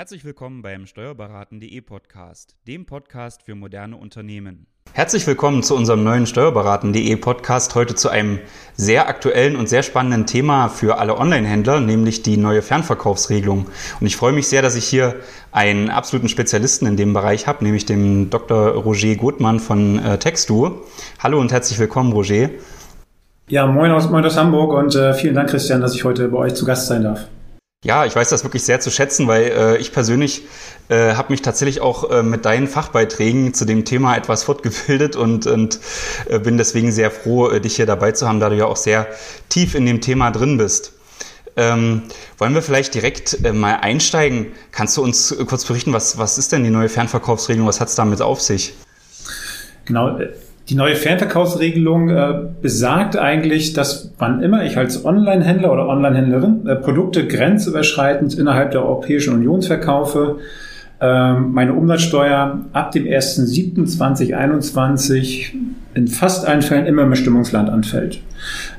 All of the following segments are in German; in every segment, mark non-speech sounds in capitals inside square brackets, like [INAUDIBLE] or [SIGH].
Herzlich willkommen beim Steuerberaten.de Podcast, dem Podcast für moderne Unternehmen. Herzlich willkommen zu unserem neuen Steuerberaten.de Podcast, heute zu einem sehr aktuellen und sehr spannenden Thema für alle Online-Händler, nämlich die neue Fernverkaufsregelung. Und ich freue mich sehr, dass ich hier einen absoluten Spezialisten in dem Bereich habe, nämlich den Dr. Roger Gutmann von äh, Textu. Hallo und herzlich willkommen, Roger. Ja, moin aus, moin aus Hamburg und äh, vielen Dank, Christian, dass ich heute bei euch zu Gast sein darf. Ja, ich weiß das wirklich sehr zu schätzen, weil äh, ich persönlich äh, habe mich tatsächlich auch äh, mit deinen Fachbeiträgen zu dem Thema etwas fortgebildet und, und äh, bin deswegen sehr froh, äh, dich hier dabei zu haben, da du ja auch sehr tief in dem Thema drin bist. Ähm, wollen wir vielleicht direkt äh, mal einsteigen? Kannst du uns äh, kurz berichten, was, was ist denn die neue Fernverkaufsregelung? Was hat es damit auf sich? Genau, äh, die neue Fernverkaufsregelung äh, besagt eigentlich, dass wann immer ich als Online-Händler oder Online-Händlerin äh, Produkte grenzüberschreitend innerhalb der Europäischen Union verkaufe, äh, meine Umsatzsteuer ab dem 1.7.2021 in fast allen Fällen immer im Bestimmungsland anfällt.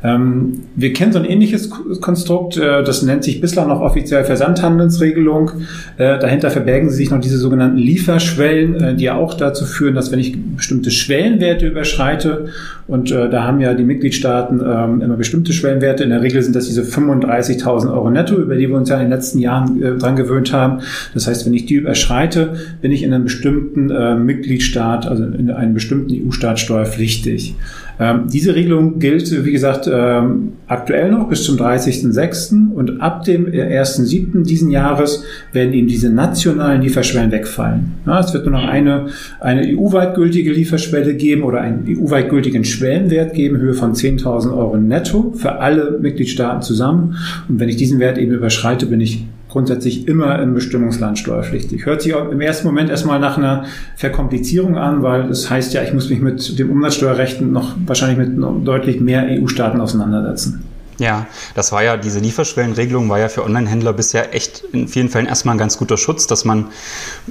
Ähm, wir kennen so ein ähnliches Konstrukt, äh, das nennt sich bislang noch offiziell Versandhandelsregelung. Äh, dahinter verbergen sich noch diese sogenannten Lieferschwellen, äh, die ja auch dazu führen, dass wenn ich bestimmte Schwellenwerte überschreite, und äh, da haben ja die Mitgliedstaaten ähm, immer bestimmte Schwellenwerte, in der Regel sind das diese 35.000 Euro netto, über die wir uns ja in den letzten Jahren äh, dran gewöhnt haben. Das heißt, wenn ich die überschreite, bin ich in einem bestimmten äh, Mitgliedstaat, also in einem bestimmten EU-Staat steuerpflichtig. Ähm, diese Regelung gilt, wie gesagt, ähm, aktuell noch bis zum 30.06. und ab dem 1.07. diesen Jahres werden eben diese nationalen Lieferschwellen wegfallen. Ja, es wird nur noch eine, eine EU-weit gültige Lieferschwelle geben oder einen EU-weit gültigen Schwellenwert geben, Höhe von 10.000 Euro netto für alle Mitgliedstaaten zusammen. Und wenn ich diesen Wert eben überschreite, bin ich grundsätzlich immer im Bestimmungsland steuerpflichtig. Hört sich im ersten Moment erstmal nach einer Verkomplizierung an, weil das heißt ja, ich muss mich mit dem Umsatzsteuerrechten noch wahrscheinlich mit deutlich mehr EU-Staaten auseinandersetzen. Ja, das war ja, diese Lieferschwellenregelung war ja für Online-Händler bisher echt in vielen Fällen erstmal ein ganz guter Schutz, dass man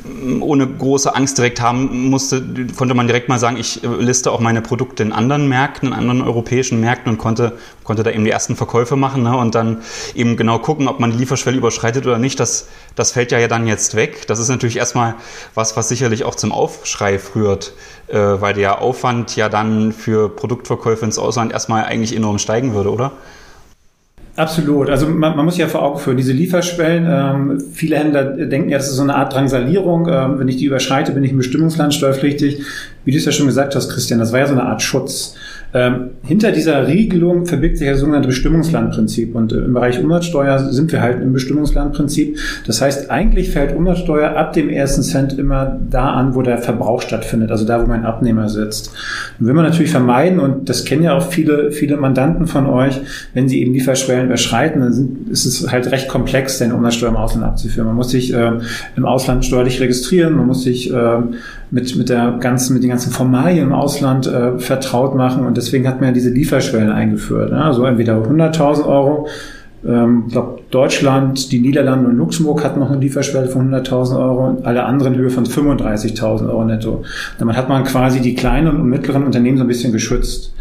mm, ohne große Angst direkt haben musste, konnte man direkt mal sagen, ich äh, liste auch meine Produkte in anderen Märkten, in anderen europäischen Märkten und konnte, konnte da eben die ersten Verkäufe machen ne, und dann eben genau gucken, ob man die Lieferschwelle überschreitet oder nicht. Das, das fällt ja dann jetzt weg. Das ist natürlich erstmal was, was sicherlich auch zum Aufschrei führt, äh, weil der Aufwand ja dann für Produktverkäufe ins Ausland erstmal eigentlich enorm steigen würde, oder? Absolut. Also man, man muss ja vor Augen führen, diese Lieferschwellen, ähm, viele Händler denken ja, das ist so eine Art Drangsalierung. Ähm, wenn ich die überschreite, bin ich im Bestimmungsland steuerpflichtig. Wie du es ja schon gesagt hast, Christian, das war ja so eine Art Schutz. Ähm, hinter dieser Regelung verbirgt sich das sogenannte Bestimmungslandprinzip. Und äh, im Bereich Umsatzsteuer sind wir halt im Bestimmungslandprinzip. Das heißt, eigentlich fällt Umsatzsteuer ab dem ersten Cent immer da an, wo der Verbrauch stattfindet, also da, wo mein Abnehmer sitzt. Und will man natürlich vermeiden, und das kennen ja auch viele, viele Mandanten von euch, wenn sie eben Lieferschwellen überschreiten, dann sind, ist es halt recht komplex, den Umsatzsteuer im Ausland abzuführen. Man muss sich äh, im Ausland steuerlich registrieren, man muss sich äh, mit, mit der ganzen, mit den ganzen Formalien im Ausland äh, vertraut machen und deswegen hat man ja diese Lieferschwellen eingeführt. Ne? Also entweder 100.000 Euro, ähm, ich glaube Deutschland, die Niederlande und Luxemburg hatten noch eine Lieferschwelle von 100.000 Euro und alle anderen Höhe von 35.000 Euro netto. Damit hat man quasi die kleinen und mittleren Unternehmen so ein bisschen geschützt.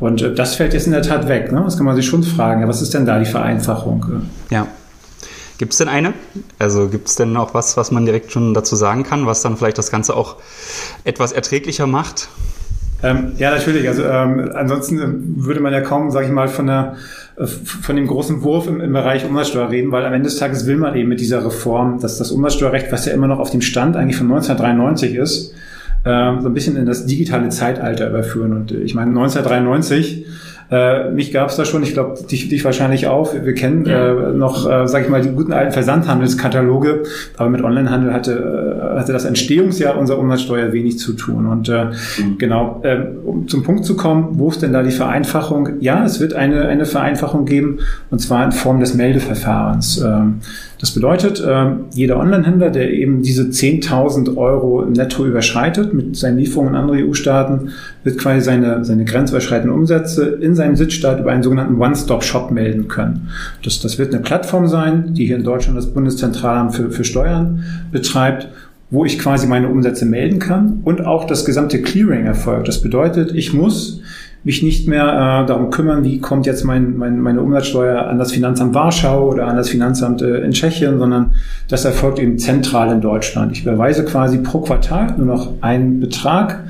Und äh, das fällt jetzt in der Tat weg. Ne? Das kann man sich schon fragen. Ja, was ist denn da die Vereinfachung? Ja. Gibt es denn eine? Also gibt es denn auch was, was man direkt schon dazu sagen kann, was dann vielleicht das Ganze auch etwas erträglicher macht? Ähm, ja, natürlich. Also ähm, ansonsten äh, würde man ja kaum, sage ich mal, von der äh, von dem großen Wurf im, im, Bereich Umsatzsteuer reden, weil am Ende des Tages will man eben mit dieser Reform, dass das Umsatzsteuerrecht, was ja immer noch auf dem Stand eigentlich von 1993 ist, äh, so ein bisschen in das digitale Zeitalter überführen. Und äh, ich meine, 1993 äh, mich gab es da schon, ich glaube, dich, dich wahrscheinlich auch. Wir kennen ja. äh, noch, äh, sag ich mal, die guten alten Versandhandelskataloge, aber mit Onlinehandel hatte, äh, hatte das Entstehungsjahr unserer Umsatzsteuer wenig zu tun. Und äh, mhm. genau, äh, um zum Punkt zu kommen, wo ist denn da die Vereinfachung? Ja, es wird eine, eine Vereinfachung geben, und zwar in Form des Meldeverfahrens. Ähm, das bedeutet, ähm, jeder Onlinehändler, der eben diese 10.000 Euro netto überschreitet mit seinen Lieferungen in andere EU-Staaten, wird quasi seine, seine grenzüberschreitenden Umsätze in seinem Sitzstaat über einen sogenannten One-Stop-Shop melden können. Das, das wird eine Plattform sein, die hier in Deutschland das Bundeszentralamt für, für Steuern betreibt wo ich quasi meine Umsätze melden kann und auch das gesamte Clearing erfolgt. Das bedeutet, ich muss mich nicht mehr äh, darum kümmern, wie kommt jetzt mein, mein, meine Umsatzsteuer an das Finanzamt Warschau oder an das Finanzamt äh, in Tschechien, sondern das erfolgt eben zentral in Deutschland. Ich überweise quasi pro Quartal nur noch einen Betrag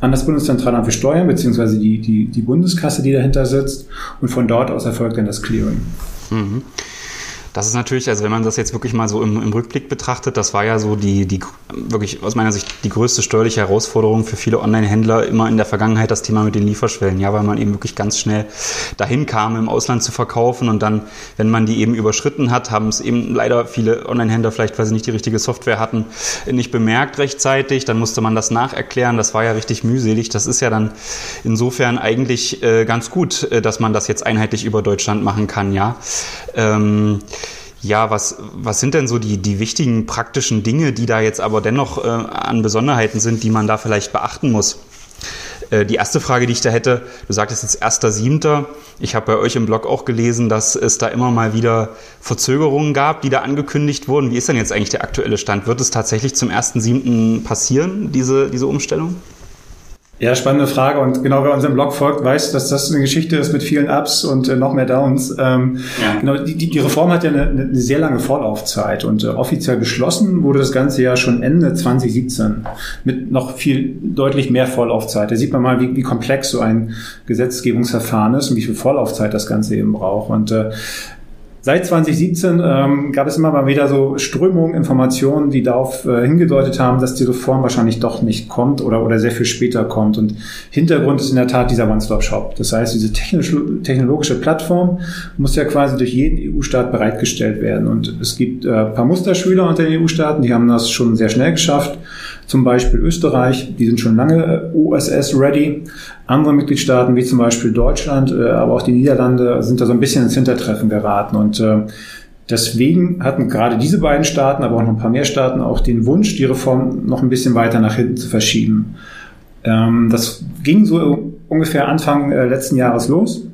an das Bundeszentralamt für Steuern, beziehungsweise die, die, die Bundeskasse, die dahinter sitzt. Und von dort aus erfolgt dann das Clearing. Mhm. Das ist natürlich, also wenn man das jetzt wirklich mal so im, im, Rückblick betrachtet, das war ja so die, die wirklich aus meiner Sicht die größte steuerliche Herausforderung für viele Online-Händler immer in der Vergangenheit das Thema mit den Lieferschwellen. Ja, weil man eben wirklich ganz schnell dahin kam, im Ausland zu verkaufen und dann, wenn man die eben überschritten hat, haben es eben leider viele Online-Händler vielleicht, weil sie nicht die richtige Software hatten, nicht bemerkt rechtzeitig. Dann musste man das nacherklären. Das war ja richtig mühselig. Das ist ja dann insofern eigentlich äh, ganz gut, äh, dass man das jetzt einheitlich über Deutschland machen kann, ja. Ähm, ja, was, was sind denn so die, die wichtigen praktischen Dinge, die da jetzt aber dennoch äh, an Besonderheiten sind, die man da vielleicht beachten muss? Äh, die erste Frage, die ich da hätte, du sagtest jetzt 1.7. Ich habe bei euch im Blog auch gelesen, dass es da immer mal wieder Verzögerungen gab, die da angekündigt wurden. Wie ist denn jetzt eigentlich der aktuelle Stand? Wird es tatsächlich zum 1.7. passieren, diese, diese Umstellung? Ja, spannende Frage. Und genau wer unserem Blog folgt, weiß, dass das eine Geschichte ist mit vielen Ups und äh, noch mehr Downs. Ähm, ja. Genau, die, die Reform hat ja eine, eine sehr lange Vorlaufzeit und äh, offiziell beschlossen wurde das Ganze ja schon Ende 2017 mit noch viel deutlich mehr Vorlaufzeit. Da sieht man mal, wie, wie komplex so ein Gesetzgebungsverfahren ist und wie viel Vorlaufzeit das Ganze eben braucht. Und äh, Seit 2017 ähm, gab es immer mal wieder so Strömungen, Informationen, die darauf äh, hingedeutet haben, dass die Reform wahrscheinlich doch nicht kommt oder, oder sehr viel später kommt. Und Hintergrund ist in der Tat dieser One-Stop-Shop. Das heißt, diese technologische Plattform muss ja quasi durch jeden EU-Staat bereitgestellt werden. Und es gibt äh, ein paar Musterschüler unter den EU-Staaten, die haben das schon sehr schnell geschafft zum Beispiel Österreich, die sind schon lange OSS-ready. Andere Mitgliedstaaten, wie zum Beispiel Deutschland, äh, aber auch die Niederlande, sind da so ein bisschen ins Hintertreffen geraten. Und äh, deswegen hatten gerade diese beiden Staaten, aber auch noch ein paar mehr Staaten, auch den Wunsch, die Reform noch ein bisschen weiter nach hinten zu verschieben. Ähm, das ging so ungefähr Anfang äh, letzten Jahres los.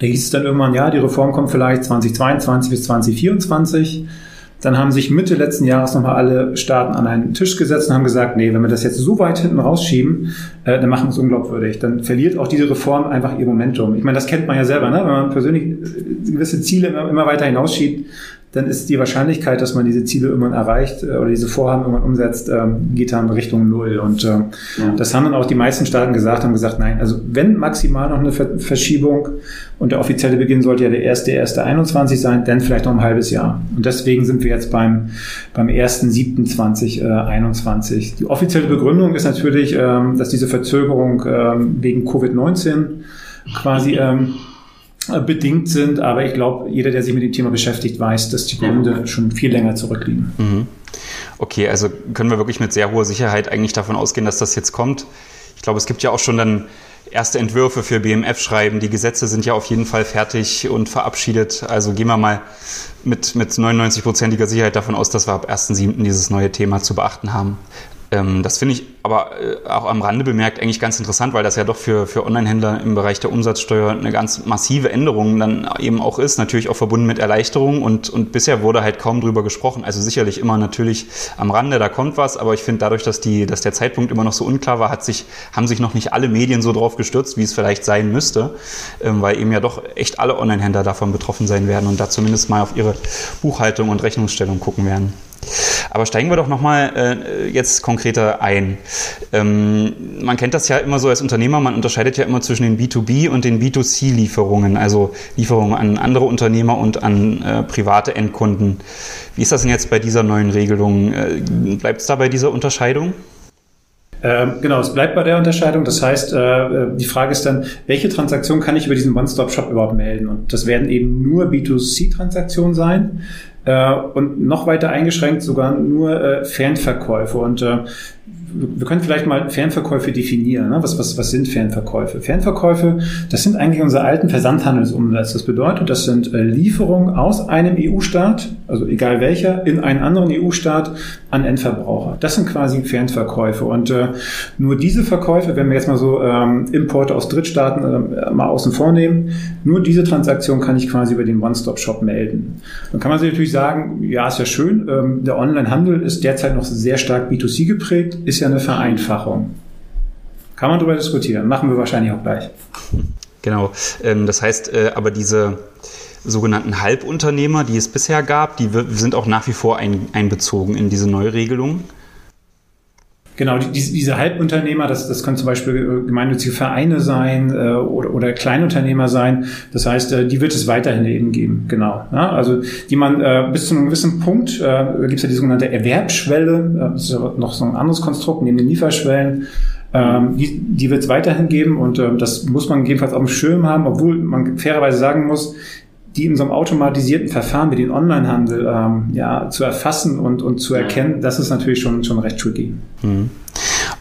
Da hieß es dann irgendwann, ja, die Reform kommt vielleicht 2022 bis 2024. Dann haben sich Mitte letzten Jahres nochmal alle Staaten an einen Tisch gesetzt und haben gesagt, nee, wenn wir das jetzt so weit hinten rausschieben, äh, dann machen wir es unglaubwürdig. Dann verliert auch diese Reform einfach ihr Momentum. Ich meine, das kennt man ja selber, ne? wenn man persönlich äh, gewisse Ziele immer, immer weiter hinausschiebt, dann ist die Wahrscheinlichkeit, dass man diese Ziele irgendwann erreicht äh, oder diese Vorhaben irgendwann umsetzt, ähm, geht dann Richtung Null. Und äh, ja. das haben dann auch die meisten Staaten gesagt, haben gesagt, nein, also wenn maximal noch eine Verschiebung und der offizielle Beginn sollte ja der erste, erste 21 sein, dann vielleicht noch ein halbes Jahr. Und deswegen sind wir jetzt beim, beim ersten 7.2021. Die offizielle Begründung ist natürlich, ähm, dass diese Verzögerung ähm, wegen Covid-19 quasi ähm, äh, bedingt sind, aber ich glaube, jeder, der sich mit dem Thema beschäftigt, weiß, dass die Gründe schon viel länger zurückliegen. Mhm. Okay, also können wir wirklich mit sehr hoher Sicherheit eigentlich davon ausgehen, dass das jetzt kommt. Ich glaube, es gibt ja auch schon dann erste Entwürfe für BMF-Schreiben. Die Gesetze sind ja auf jeden Fall fertig und verabschiedet. Also gehen wir mal mit, mit 99-prozentiger Sicherheit davon aus, dass wir ab 1.7. dieses neue Thema zu beachten haben. Ähm, das finde ich aber äh, auch am Rande bemerkt eigentlich ganz interessant, weil das ja doch für, für Online-Händler im Bereich der Umsatzsteuer eine ganz massive Änderung dann eben auch ist, natürlich auch verbunden mit Erleichterungen und, und bisher wurde halt kaum drüber gesprochen. Also sicherlich immer natürlich am Rande, da kommt was, aber ich finde dadurch, dass, die, dass der Zeitpunkt immer noch so unklar war, hat sich, haben sich noch nicht alle Medien so drauf gestürzt, wie es vielleicht sein müsste, ähm, weil eben ja doch echt alle Online-Händler davon betroffen sein werden und da zumindest mal auf ihre Buchhaltung und Rechnungsstellung gucken werden. Aber steigen wir doch nochmal äh, jetzt konkreter ein. Ähm, man kennt das ja immer so als Unternehmer, man unterscheidet ja immer zwischen den B2B und den B2C-Lieferungen, also Lieferungen an andere Unternehmer und an äh, private Endkunden. Wie ist das denn jetzt bei dieser neuen Regelung? Äh, Bleibt es da bei dieser Unterscheidung? Ähm, genau, es bleibt bei der Unterscheidung. Das heißt, äh, die Frage ist dann, welche Transaktion kann ich über diesen One-Stop-Shop überhaupt melden? Und das werden eben nur B2C-Transaktionen sein. Äh, und noch weiter eingeschränkt sogar nur äh, Fernverkäufe. Und äh, wir können vielleicht mal Fernverkäufe definieren. Ne? Was, was, was sind Fernverkäufe? Fernverkäufe, das sind eigentlich unsere alten Versandhandelsumsätze. Das bedeutet, das sind äh, Lieferungen aus einem EU-Staat, also egal welcher, in einen anderen EU-Staat an Endverbraucher. Das sind quasi Fernverkäufe. Und äh, nur diese Verkäufe, wenn wir jetzt mal so ähm, Importe aus Drittstaaten äh, mal außen vor nehmen, nur diese Transaktion kann ich quasi über den One-Stop-Shop melden. Dann kann man sich natürlich sagen, ja, ist ja schön, ähm, der Online-Handel ist derzeit noch sehr stark B2C geprägt, ist ja eine Vereinfachung. Kann man darüber diskutieren. Machen wir wahrscheinlich auch gleich. Genau. Ähm, das heißt, äh, aber diese sogenannten Halbunternehmer, die es bisher gab, die sind auch nach wie vor einbezogen in diese Neuregelung. Genau, die, diese Halbunternehmer, das, das können zum Beispiel äh, gemeinnützige Vereine sein äh, oder, oder Kleinunternehmer sein. Das heißt, äh, die wird es weiterhin eben geben. Genau. Ja, also die man äh, bis zu einem gewissen Punkt, äh, gibt es ja die sogenannte Erwerbsschwelle, äh, das ist ja noch so ein anderes Konstrukt neben den Lieferschwellen. Ähm, die die wird es weiterhin geben und äh, das muss man jedenfalls auf dem Schirm haben, obwohl man fairerweise sagen muss, die in so einem automatisierten Verfahren wie den Onlinehandel ähm, ja, zu erfassen und, und zu erkennen, das ist natürlich schon, schon recht tricky. Mhm.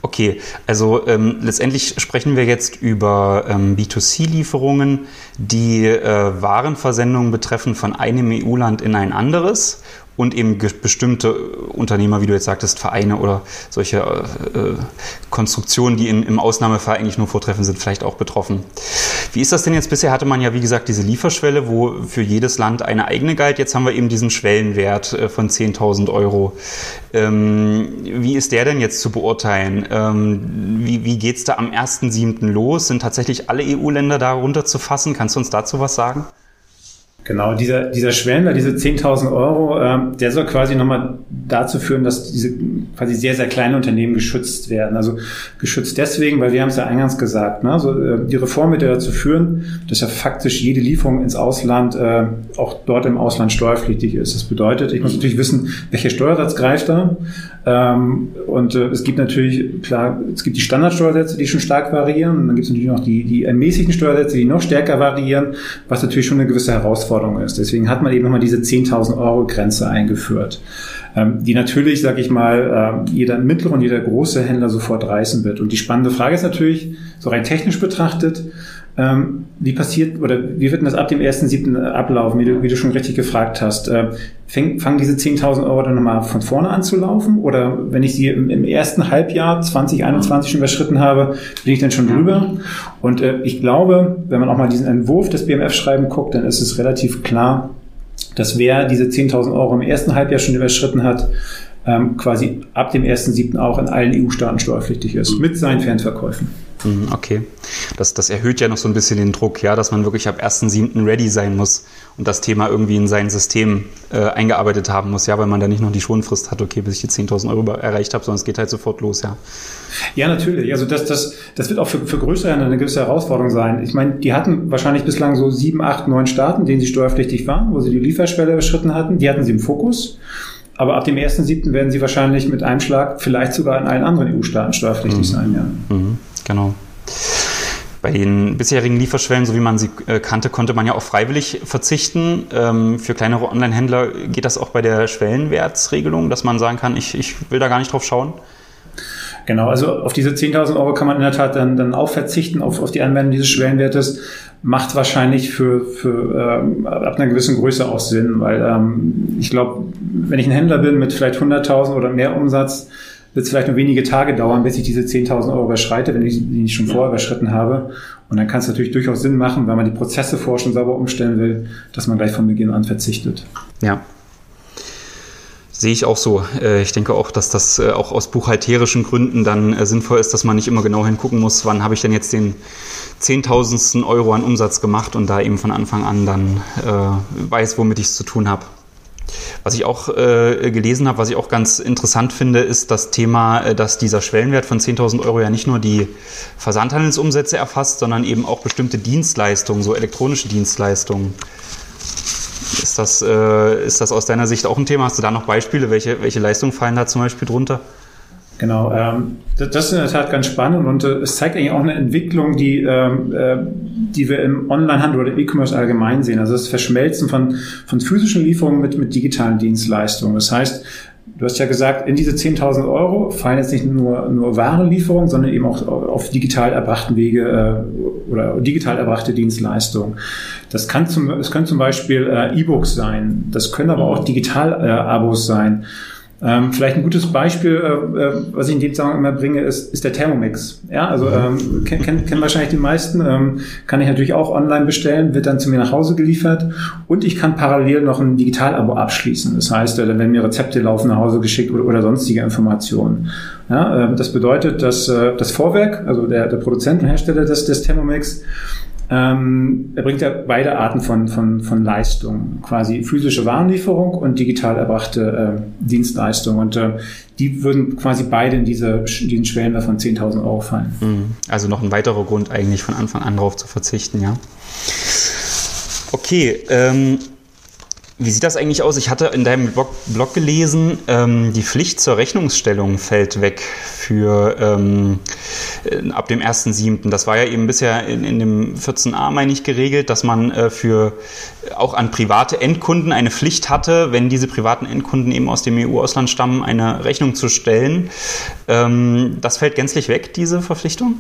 Okay, also ähm, letztendlich sprechen wir jetzt über ähm, B2C-Lieferungen, die äh, Warenversendungen betreffen von einem EU-Land in ein anderes und eben bestimmte Unternehmer, wie du jetzt sagtest, Vereine oder solche äh, äh, Konstruktionen, die in, im Ausnahmefall eigentlich nur vortreffen, sind vielleicht auch betroffen. Wie ist das denn jetzt? Bisher hatte man ja, wie gesagt, diese Lieferschwelle, wo für jedes Land eine eigene galt. Jetzt haben wir eben diesen Schwellenwert äh, von 10.000 Euro. Ähm, wie ist der denn jetzt zu beurteilen? Ähm, wie wie geht es da am 1.7. los? Sind tatsächlich alle EU-Länder darunter zu fassen? Kannst du uns dazu was sagen? Genau, dieser, dieser Schwellenwert, diese 10.000 Euro, äh, der soll quasi nochmal dazu führen, dass diese quasi sehr, sehr kleine Unternehmen geschützt werden. Also geschützt deswegen, weil wir haben es ja eingangs gesagt, ne? also, äh, die Reform wird ja dazu führen, dass ja faktisch jede Lieferung ins Ausland äh, auch dort im Ausland steuerpflichtig ist. Das bedeutet, ich muss natürlich wissen, welcher Steuersatz greift da. Ähm, und äh, es gibt natürlich, klar, es gibt die Standardsteuersätze, die schon stark variieren. Und dann gibt es natürlich noch die, die ermäßigten Steuersätze, die noch stärker variieren, was natürlich schon eine gewisse Herausforderung ist. Deswegen hat man eben nochmal diese 10.000 Euro Grenze eingeführt, ähm, die natürlich, sage ich mal, äh, jeder mittlere und jeder große Händler sofort reißen wird. Und die spannende Frage ist natürlich, so rein technisch betrachtet, ähm, wie passiert oder wie wird denn das ab dem 1.7. ablaufen, wie du, wie du schon richtig gefragt hast? Äh, fäng, fangen diese 10.000 Euro dann nochmal von vorne an zu laufen? Oder wenn ich sie im, im ersten Halbjahr 2021 schon überschritten habe, bin ich dann schon drüber? Und äh, ich glaube, wenn man auch mal diesen Entwurf des BMF-Schreiben guckt, dann ist es relativ klar, dass wer diese 10.000 Euro im ersten Halbjahr schon überschritten hat, ähm, quasi ab dem 1.7. auch in allen EU-Staaten steuerpflichtig ist, mit seinen Fernverkäufen. Mhm, okay. Das, das erhöht ja noch so ein bisschen den Druck, ja, dass man wirklich ab 1.7. ready sein muss und das Thema irgendwie in sein System äh, eingearbeitet haben muss, ja, weil man da nicht noch die Schonfrist hat, okay, bis ich die 10.000 Euro erreicht habe, sondern es geht halt sofort los, ja. Ja, natürlich. Also das, das, das wird auch für, für größere eine gewisse Herausforderung sein. Ich meine, die hatten wahrscheinlich bislang so sieben, acht, neun Staaten, denen sie steuerpflichtig waren, wo sie die Lieferschwelle überschritten hatten. Die hatten sie im Fokus. Aber ab dem 1.7. werden sie wahrscheinlich mit einem Schlag vielleicht sogar in allen anderen EU-Staaten steuerpflichtig mhm. sein, ja. Mhm. Genau. Bei den bisherigen Lieferschwellen, so wie man sie äh, kannte, konnte man ja auch freiwillig verzichten. Ähm, für kleinere Online-Händler geht das auch bei der Schwellenwertsregelung, dass man sagen kann, ich, ich will da gar nicht drauf schauen? Genau, also auf diese 10.000 Euro kann man in der Tat dann, dann auch verzichten, auf, auf die Anwendung dieses Schwellenwertes. Macht wahrscheinlich für, für ähm, ab einer gewissen Größe auch Sinn, weil ähm, ich glaube, wenn ich ein Händler bin mit vielleicht 100.000 oder mehr Umsatz, wird es vielleicht nur wenige Tage dauern, bis ich diese 10.000 Euro überschreite, wenn ich die nicht schon vorher überschritten habe. Und dann kann es natürlich durchaus Sinn machen, wenn man die Prozesse vorher schon sauber umstellen will, dass man gleich von Beginn an verzichtet. Ja, Sehe ich auch so. Äh, ich denke auch, dass das äh, auch aus buchhalterischen Gründen dann äh, sinnvoll ist, dass man nicht immer genau hingucken muss, wann habe ich denn jetzt den zehntausendsten Euro an Umsatz gemacht und da eben von Anfang an dann weiß, womit ich es zu tun habe. Was ich auch äh, gelesen habe, was ich auch ganz interessant finde, ist das Thema, dass dieser Schwellenwert von 10.000 Euro ja nicht nur die Versandhandelsumsätze erfasst, sondern eben auch bestimmte Dienstleistungen, so elektronische Dienstleistungen. Ist das, äh, ist das aus deiner Sicht auch ein Thema? Hast du da noch Beispiele? Welche, welche Leistungen fallen da zum Beispiel drunter? Genau, ähm, das ist in der Tat ganz spannend und äh, es zeigt eigentlich auch eine Entwicklung, die, ähm, äh, die wir im Onlinehandel oder E-Commerce allgemein sehen. Also das Verschmelzen von, von physischen Lieferungen mit, mit digitalen Dienstleistungen. Das heißt, Du hast ja gesagt, in diese 10.000 Euro fallen jetzt nicht nur, nur Warenlieferungen, sondern eben auch auf digital erbrachten Wege äh, oder digital erbrachte Dienstleistungen. Das kann zum, es können zum Beispiel äh, E-Books sein, das können aber auch Digital-Abos sein. Ähm, vielleicht ein gutes Beispiel, äh, äh, was ich in dem Zusammenhang immer bringe, ist, ist der Thermomix. Ja, also ähm, kennen kenn, kenn wahrscheinlich die meisten. Ähm, kann ich natürlich auch online bestellen, wird dann zu mir nach Hause geliefert und ich kann parallel noch ein Digitalabo abschließen. Das heißt, äh, dann werden mir Rezepte laufen nach Hause geschickt oder, oder sonstige Informationen. Ja, äh, das bedeutet, dass äh, das Vorwerk, also der, der Produzent und Hersteller des, des Thermomix, ähm, er bringt ja beide Arten von, von, von Leistung, quasi physische Warenlieferung und digital erbrachte äh, Dienstleistung. Und äh, die würden quasi beide in diese, diesen Schwellenwert von 10.000 Euro fallen. Mhm. Also noch ein weiterer Grund eigentlich von Anfang an darauf zu verzichten, ja. Okay, ähm, wie sieht das eigentlich aus? Ich hatte in deinem Blog, Blog gelesen, ähm, die Pflicht zur Rechnungsstellung fällt weg für ähm, äh, ab dem 1.7. Das war ja eben bisher in, in dem 14a, meine ich, geregelt, dass man äh, für auch an private Endkunden eine Pflicht hatte, wenn diese privaten Endkunden eben aus dem EU-Ausland stammen, eine Rechnung zu stellen. Ähm, das fällt gänzlich weg, diese Verpflichtung?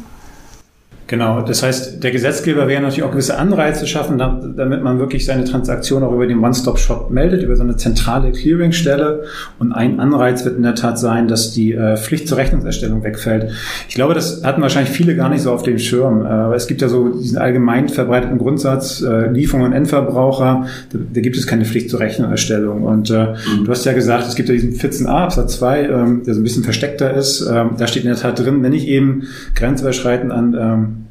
Genau, das heißt, der Gesetzgeber wäre natürlich auch gewisse Anreize schaffen, damit man wirklich seine Transaktion auch über den One-Stop-Shop meldet, über so eine zentrale Clearingstelle. Und ein Anreiz wird in der Tat sein, dass die äh, Pflicht zur Rechnungserstellung wegfällt. Ich glaube, das hatten wahrscheinlich viele gar nicht so auf dem Schirm. Äh, es gibt ja so diesen allgemein verbreiteten Grundsatz, äh, Lieferung und Endverbraucher, da, gibt es keine Pflicht zur Rechnungserstellung. Und mhm. du hast ja gesagt, es gibt ja diesen 14a Absatz 2, ähm, der so ein bisschen versteckter ist. Ähm, da steht in der Tat drin, wenn ich eben grenzüberschreitend an ähm,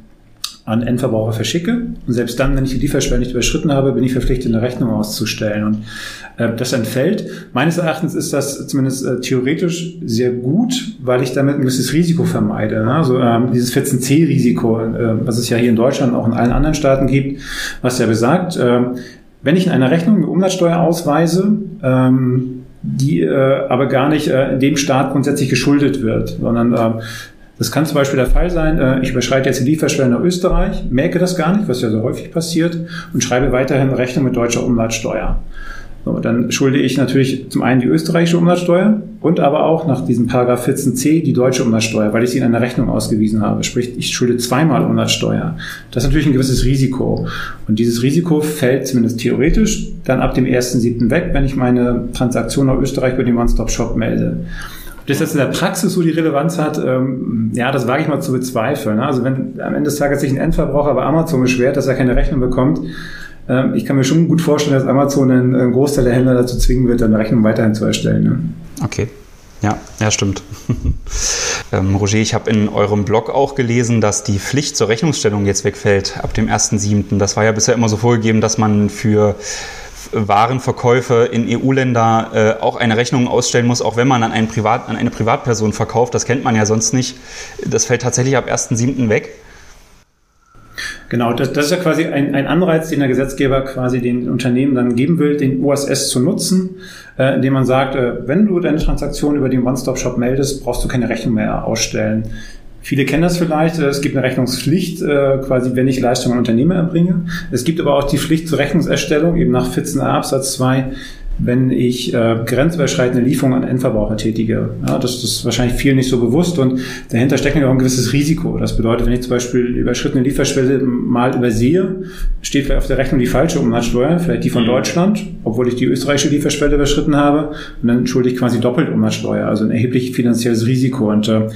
an Endverbraucher verschicke. Und selbst dann, wenn ich die Lieferschwelle nicht überschritten habe, bin ich verpflichtet, eine Rechnung auszustellen. Und äh, das entfällt. Meines Erachtens ist das zumindest äh, theoretisch sehr gut, weil ich damit ein gewisses Risiko vermeide. Ne? Also ähm, dieses 14c-Risiko, äh, was es ja hier in Deutschland und auch in allen anderen Staaten gibt, was ja besagt, äh, wenn ich in einer Rechnung eine Umsatzsteuer ausweise, ähm, die äh, aber gar nicht äh, in dem Staat grundsätzlich geschuldet wird, sondern äh, das kann zum Beispiel der Fall sein, äh, ich überschreite jetzt die Lieferschwelle nach Österreich, merke das gar nicht, was ja so häufig passiert, und schreibe weiterhin Rechnung mit deutscher Umsatzsteuer. So, dann schulde ich natürlich zum einen die österreichische Umsatzsteuer und aber auch nach diesem Paragraph 14c die deutsche Umsatzsteuer, weil ich sie in einer Rechnung ausgewiesen habe. Sprich, ich schulde zweimal Umsatzsteuer. Das ist natürlich ein gewisses Risiko. Und dieses Risiko fällt zumindest theoretisch dann ab dem 1.7. weg, wenn ich meine Transaktion nach Österreich über den One-Stop-Shop melde. Ob das jetzt in der Praxis so die Relevanz hat, ähm, ja, das wage ich mal zu bezweifeln. Ne? Also wenn am Ende des Tages sich ein Endverbraucher bei Amazon beschwert, dass er keine Rechnung bekommt, ähm, ich kann mir schon gut vorstellen, dass Amazon einen, einen Großteil der Händler dazu zwingen wird, eine Rechnung weiterhin zu erstellen. Ne? Okay. Ja, ja, stimmt. [LAUGHS] ähm, Roger, ich habe in eurem Blog auch gelesen, dass die Pflicht zur Rechnungsstellung jetzt wegfällt ab dem 1.7. Das war ja bisher immer so vorgegeben, dass man für Warenverkäufe in EU-Länder äh, auch eine Rechnung ausstellen muss, auch wenn man an, einen Privat, an eine Privatperson verkauft. Das kennt man ja sonst nicht. Das fällt tatsächlich ab 1.7. weg. Genau, das, das ist ja quasi ein, ein Anreiz, den der Gesetzgeber quasi den Unternehmen dann geben will, den OSS zu nutzen, äh, indem man sagt, äh, wenn du deine Transaktion über den One-Stop-Shop meldest, brauchst du keine Rechnung mehr ausstellen. Viele kennen das vielleicht. Es gibt eine Rechnungspflicht, äh, quasi, wenn ich Leistungen an Unternehmer erbringe. Es gibt aber auch die Pflicht zur Rechnungserstellung, eben nach 14a Absatz 2 wenn ich äh, grenzüberschreitende Lieferungen an Endverbraucher tätige. Ja, das, das ist wahrscheinlich vielen nicht so bewusst und dahinter steckt ja auch ein gewisses Risiko. Das bedeutet, wenn ich zum Beispiel überschrittene Lieferschwelle mal übersehe, steht vielleicht auf der Rechnung die falsche Umsatzsteuer, vielleicht die von mhm. Deutschland, obwohl ich die österreichische Lieferschwelle überschritten habe und dann schulde ich quasi doppelt Umsatzsteuer, also ein erheblich finanzielles Risiko. Und äh,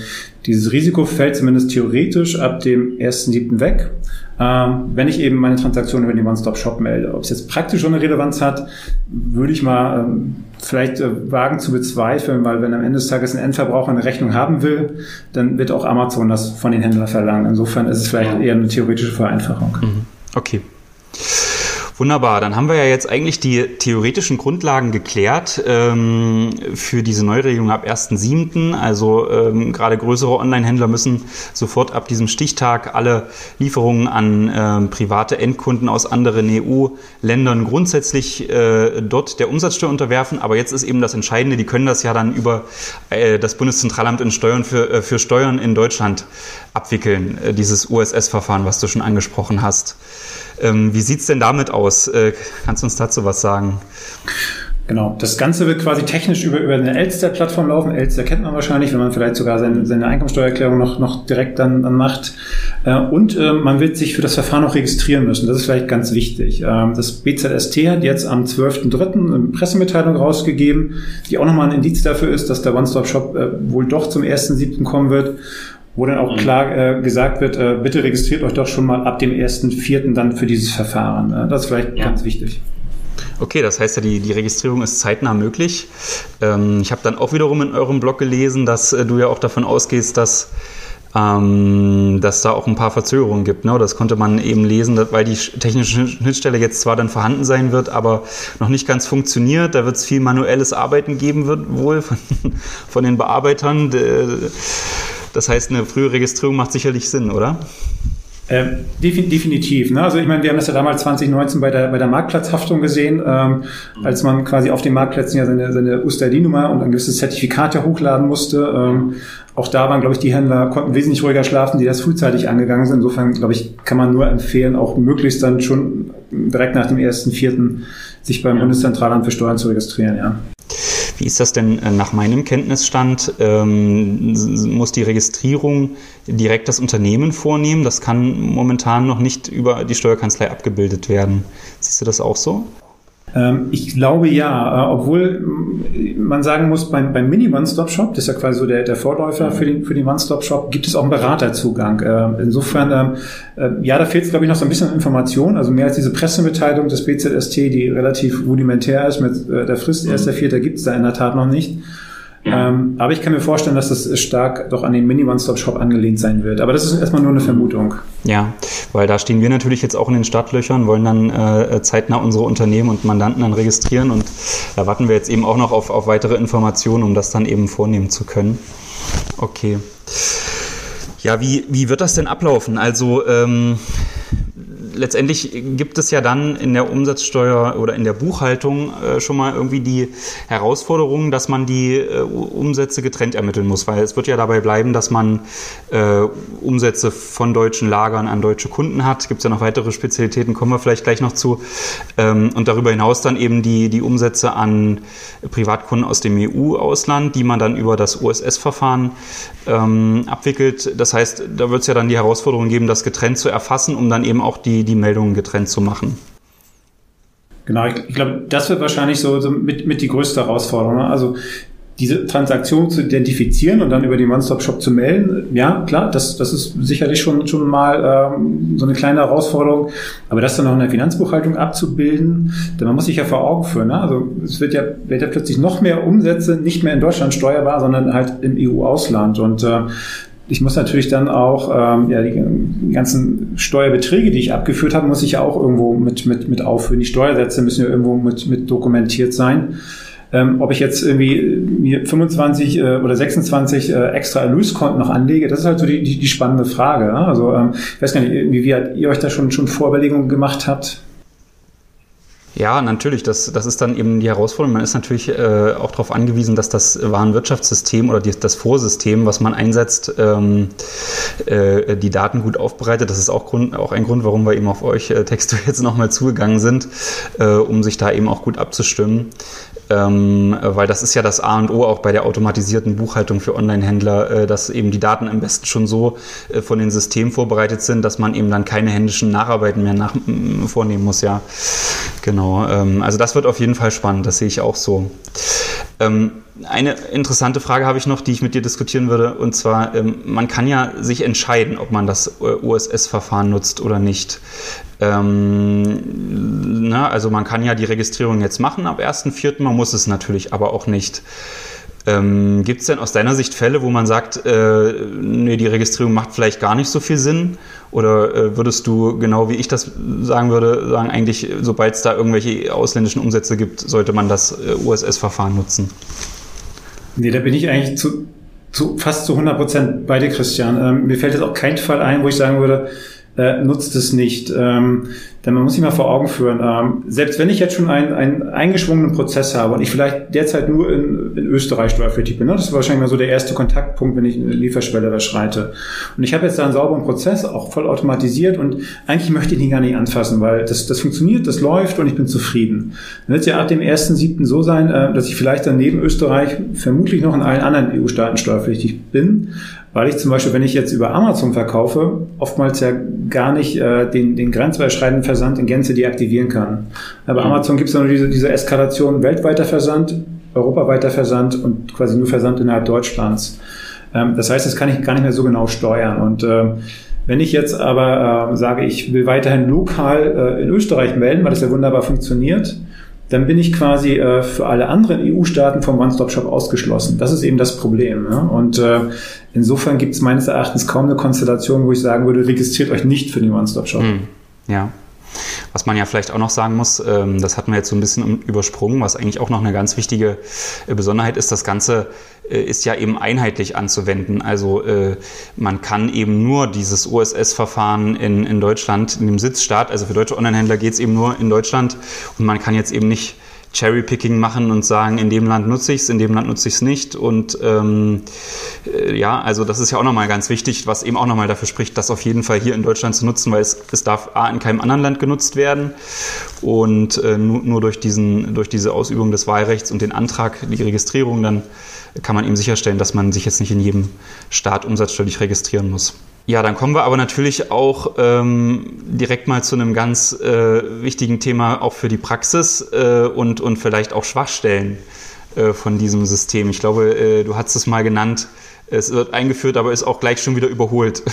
dieses Risiko fällt zumindest theoretisch ab dem 1.7. weg ähm, wenn ich eben meine Transaktion über den One-Stop-Shop melde. Ob es jetzt praktisch schon eine Relevanz hat, würde ich mal ähm, vielleicht äh, wagen zu bezweifeln, weil wenn am Ende des Tages ein Endverbraucher eine Rechnung haben will, dann wird auch Amazon das von den Händlern verlangen. Insofern ist es vielleicht eher eine theoretische Vereinfachung. Mhm. Okay. Wunderbar, dann haben wir ja jetzt eigentlich die theoretischen Grundlagen geklärt ähm, für diese Neuregelung ab 1.7. Also ähm, gerade größere Online-Händler müssen sofort ab diesem Stichtag alle Lieferungen an ähm, private Endkunden aus anderen EU-Ländern grundsätzlich äh, dort der Umsatzsteuer unterwerfen. Aber jetzt ist eben das Entscheidende, die können das ja dann über äh, das Bundeszentralamt in Steuern für, äh, für Steuern in Deutschland abwickeln, äh, dieses USS-Verfahren, was du schon angesprochen hast. Ähm, wie sieht es denn damit aus? Äh, kannst du uns dazu was sagen? Genau, das Ganze wird quasi technisch über, über eine Elster-Plattform laufen. Elster kennt man wahrscheinlich, wenn man vielleicht sogar seine, seine Einkommensteuererklärung noch, noch direkt dann, dann macht. Äh, und äh, man wird sich für das Verfahren noch registrieren müssen. Das ist vielleicht ganz wichtig. Ähm, das BZST hat jetzt am 12.03. eine Pressemitteilung rausgegeben, die auch nochmal ein Indiz dafür ist, dass der One-Stop-Shop äh, wohl doch zum 1.07. kommen wird wo dann auch klar äh, gesagt wird, äh, bitte registriert euch doch schon mal ab dem 1.4. dann für dieses Verfahren. Äh, das ist vielleicht ja. ganz wichtig. Okay, das heißt ja, die, die Registrierung ist zeitnah möglich. Ähm, ich habe dann auch wiederum in eurem Blog gelesen, dass äh, du ja auch davon ausgehst, dass, ähm, dass da auch ein paar Verzögerungen gibt. Ne? Das konnte man eben lesen, weil die technische Schnittstelle jetzt zwar dann vorhanden sein wird, aber noch nicht ganz funktioniert. Da wird es viel manuelles Arbeiten geben wird wohl von, [LAUGHS] von den Bearbeitern. Das heißt, eine frühe Registrierung macht sicherlich Sinn, oder? Ähm, definitiv. Ne? Also ich meine, wir haben das ja damals 2019 bei der, bei der Marktplatzhaftung gesehen, ähm, als man quasi auf den Marktplätzen ja seine, seine USTID-Nummer und ein gewisses Zertifikat ja hochladen musste. Ähm, auch da waren, glaube ich, die Händler konnten wesentlich ruhiger schlafen, die das frühzeitig angegangen sind. Insofern, glaube ich, kann man nur empfehlen, auch möglichst dann schon direkt nach dem ersten Vierten sich beim Bundeszentralamt für Steuern zu registrieren. Ja. Wie ist das denn äh, nach meinem Kenntnisstand? Ähm, muss die Registrierung direkt das Unternehmen vornehmen? Das kann momentan noch nicht über die Steuerkanzlei abgebildet werden. Siehst du das auch so? Ähm, ich glaube ja, äh, obwohl mm, man sagen muss, beim, beim Mini-One-Stop-Shop, das ist ja quasi so der, der Vorläufer für den, für den One-Stop-Shop, gibt es auch einen Beraterzugang. Ähm, insofern, ähm, ja, da fehlt es, glaube ich, noch so ein bisschen Information, also mehr als diese Pressemitteilung des BZST, die relativ rudimentär ist mit äh, der Frist 1.4., gibt es da in der Tat noch nicht. Ähm, aber ich kann mir vorstellen, dass das stark doch an den Mini-One-Stop-Shop angelehnt sein wird. Aber das ist erstmal nur eine Vermutung. Ja, weil da stehen wir natürlich jetzt auch in den Startlöchern, wollen dann äh, zeitnah unsere Unternehmen und Mandanten dann registrieren und da warten wir jetzt eben auch noch auf, auf weitere Informationen, um das dann eben vornehmen zu können. Okay. Ja, wie, wie wird das denn ablaufen? Also ähm, letztendlich gibt es ja dann in der Umsatzsteuer oder in der Buchhaltung äh, schon mal irgendwie die Herausforderung, dass man die äh, Umsätze getrennt ermitteln muss, weil es wird ja dabei bleiben, dass man äh, Umsätze von deutschen Lagern an deutsche Kunden hat. Gibt es ja noch weitere Spezialitäten, kommen wir vielleicht gleich noch zu. Ähm, und darüber hinaus dann eben die, die Umsätze an Privatkunden aus dem EU-Ausland, die man dann über das OSS-Verfahren ähm, abwickelt. Das heißt, da wird es ja dann die Herausforderung geben, das getrennt zu erfassen, um dann eben auch die, die Meldungen getrennt zu machen. Genau, ich, ich glaube, das wird wahrscheinlich so, so mit, mit die größte Herausforderung. Ne? Also diese Transaktion zu identifizieren und dann über den One-Stop-Shop zu melden, ja, klar, das, das ist sicherlich schon, schon mal ähm, so eine kleine Herausforderung. Aber das dann noch in der Finanzbuchhaltung abzubilden, denn man muss sich ja vor Augen führen. Ne? Also es wird ja, wird ja plötzlich noch mehr Umsätze nicht mehr in Deutschland steuerbar, sondern halt im EU-Ausland. Und äh, ich muss natürlich dann auch, ähm, ja, die, ganzen Steuerbeträge, die ich abgeführt habe, muss ich ja auch irgendwo mit, mit, mit aufführen. Die Steuersätze müssen ja irgendwo mit, mit dokumentiert sein. Ähm, ob ich jetzt irgendwie mir 25 äh, oder 26 äh, extra Erlöskonten noch anlege, das ist halt so die, die, die spannende Frage. Ja? Also ähm, ich weiß gar nicht, wie, wie ihr euch da schon, schon Vorüberlegungen gemacht habt. Ja, natürlich. Das, das ist dann eben die Herausforderung. Man ist natürlich äh, auch darauf angewiesen, dass das Warenwirtschaftssystem oder die, das Vorsystem, was man einsetzt, ähm, äh, die Daten gut aufbereitet. Das ist auch, Grund, auch ein Grund, warum wir eben auf euch äh, Texte [LAUGHS] jetzt nochmal zugegangen sind, äh, um sich da eben auch gut abzustimmen ähm, weil das ist ja das A und O auch bei der automatisierten Buchhaltung für Online-Händler, äh, dass eben die Daten am besten schon so äh, von den Systemen vorbereitet sind, dass man eben dann keine händischen Nacharbeiten mehr nach, vornehmen muss. Ja, genau. Ähm, also das wird auf jeden Fall spannend. Das sehe ich auch so. Ähm, eine interessante Frage habe ich noch, die ich mit dir diskutieren würde. Und zwar, ähm, man kann ja sich entscheiden, ob man das OSS-Verfahren nutzt oder nicht. Ähm, na, also man kann ja die Registrierung jetzt machen ab 1.4., man muss es natürlich aber auch nicht. Ähm, Gibt es denn aus deiner Sicht Fälle, wo man sagt, äh, nee, die Registrierung macht vielleicht gar nicht so viel Sinn? Oder äh, würdest du, genau wie ich das sagen würde, sagen, eigentlich, sobald es da irgendwelche ausländischen Umsätze gibt, sollte man das äh, USS-Verfahren nutzen? Nee, da bin ich eigentlich zu, zu fast zu 100 Prozent bei dir, Christian. Ähm, mir fällt jetzt auch kein Fall ein, wo ich sagen würde, äh, nutzt es nicht. Ähm, Denn man muss sich mal vor Augen führen, ähm, selbst wenn ich jetzt schon einen, einen eingeschwungenen Prozess habe und ich vielleicht derzeit nur in, in Österreich steuerpflichtig bin, ne? das ist wahrscheinlich mal so der erste Kontaktpunkt, wenn ich eine Lieferschwelle überschreite. Und ich habe jetzt da einen sauberen Prozess, auch voll automatisiert und eigentlich möchte ich ihn gar nicht anfassen, weil das, das funktioniert, das läuft und ich bin zufrieden. Dann wird es ja ab dem 1.7. so sein, äh, dass ich vielleicht dann neben Österreich vermutlich noch in allen anderen EU-Staaten steuerpflichtig bin, weil ich zum Beispiel, wenn ich jetzt über Amazon verkaufe, oftmals ja gar nicht äh, den, den grenzüberschreitenden Versand in Gänze deaktivieren kann. Aber mhm. Amazon gibt es nur diese, diese Eskalation weltweiter Versand, europaweiter Versand und quasi nur Versand innerhalb Deutschlands. Ähm, das heißt, das kann ich gar nicht mehr so genau steuern. Und äh, wenn ich jetzt aber äh, sage, ich will weiterhin lokal äh, in Österreich melden, weil das ja wunderbar funktioniert, dann bin ich quasi äh, für alle anderen EU-Staaten vom One-Stop-Shop ausgeschlossen. Das ist eben das Problem. Ja? Und äh, insofern gibt es meines Erachtens kaum eine Konstellation, wo ich sagen würde, registriert euch nicht für den One-Stop-Shop. Hm. Ja. Was man ja vielleicht auch noch sagen muss, ähm, das hatten wir jetzt so ein bisschen übersprungen, was eigentlich auch noch eine ganz wichtige äh, Besonderheit ist, das Ganze äh, ist ja eben einheitlich anzuwenden. Also äh, man kann eben nur dieses OSS-Verfahren in, in Deutschland, in dem Sitzstaat, also für deutsche Onlinehändler geht es eben nur in Deutschland und man kann jetzt eben nicht Cherry-Picking machen und sagen, in dem Land nutze ich es, in dem Land nutze ich es nicht. Und ähm, äh, ja, also das ist ja auch nochmal ganz wichtig, was eben auch nochmal dafür spricht, das auf jeden Fall hier in Deutschland zu nutzen, weil es, es darf A in keinem anderen Land genutzt werden und äh, nur, nur durch, diesen, durch diese Ausübung des Wahlrechts und den Antrag, die Registrierung, dann kann man eben sicherstellen, dass man sich jetzt nicht in jedem Staat umsatzsteuerlich registrieren muss. Ja, dann kommen wir aber natürlich auch ähm, direkt mal zu einem ganz äh, wichtigen Thema auch für die Praxis äh, und, und vielleicht auch Schwachstellen äh, von diesem System. Ich glaube, äh, du hast es mal genannt, es wird eingeführt, aber ist auch gleich schon wieder überholt,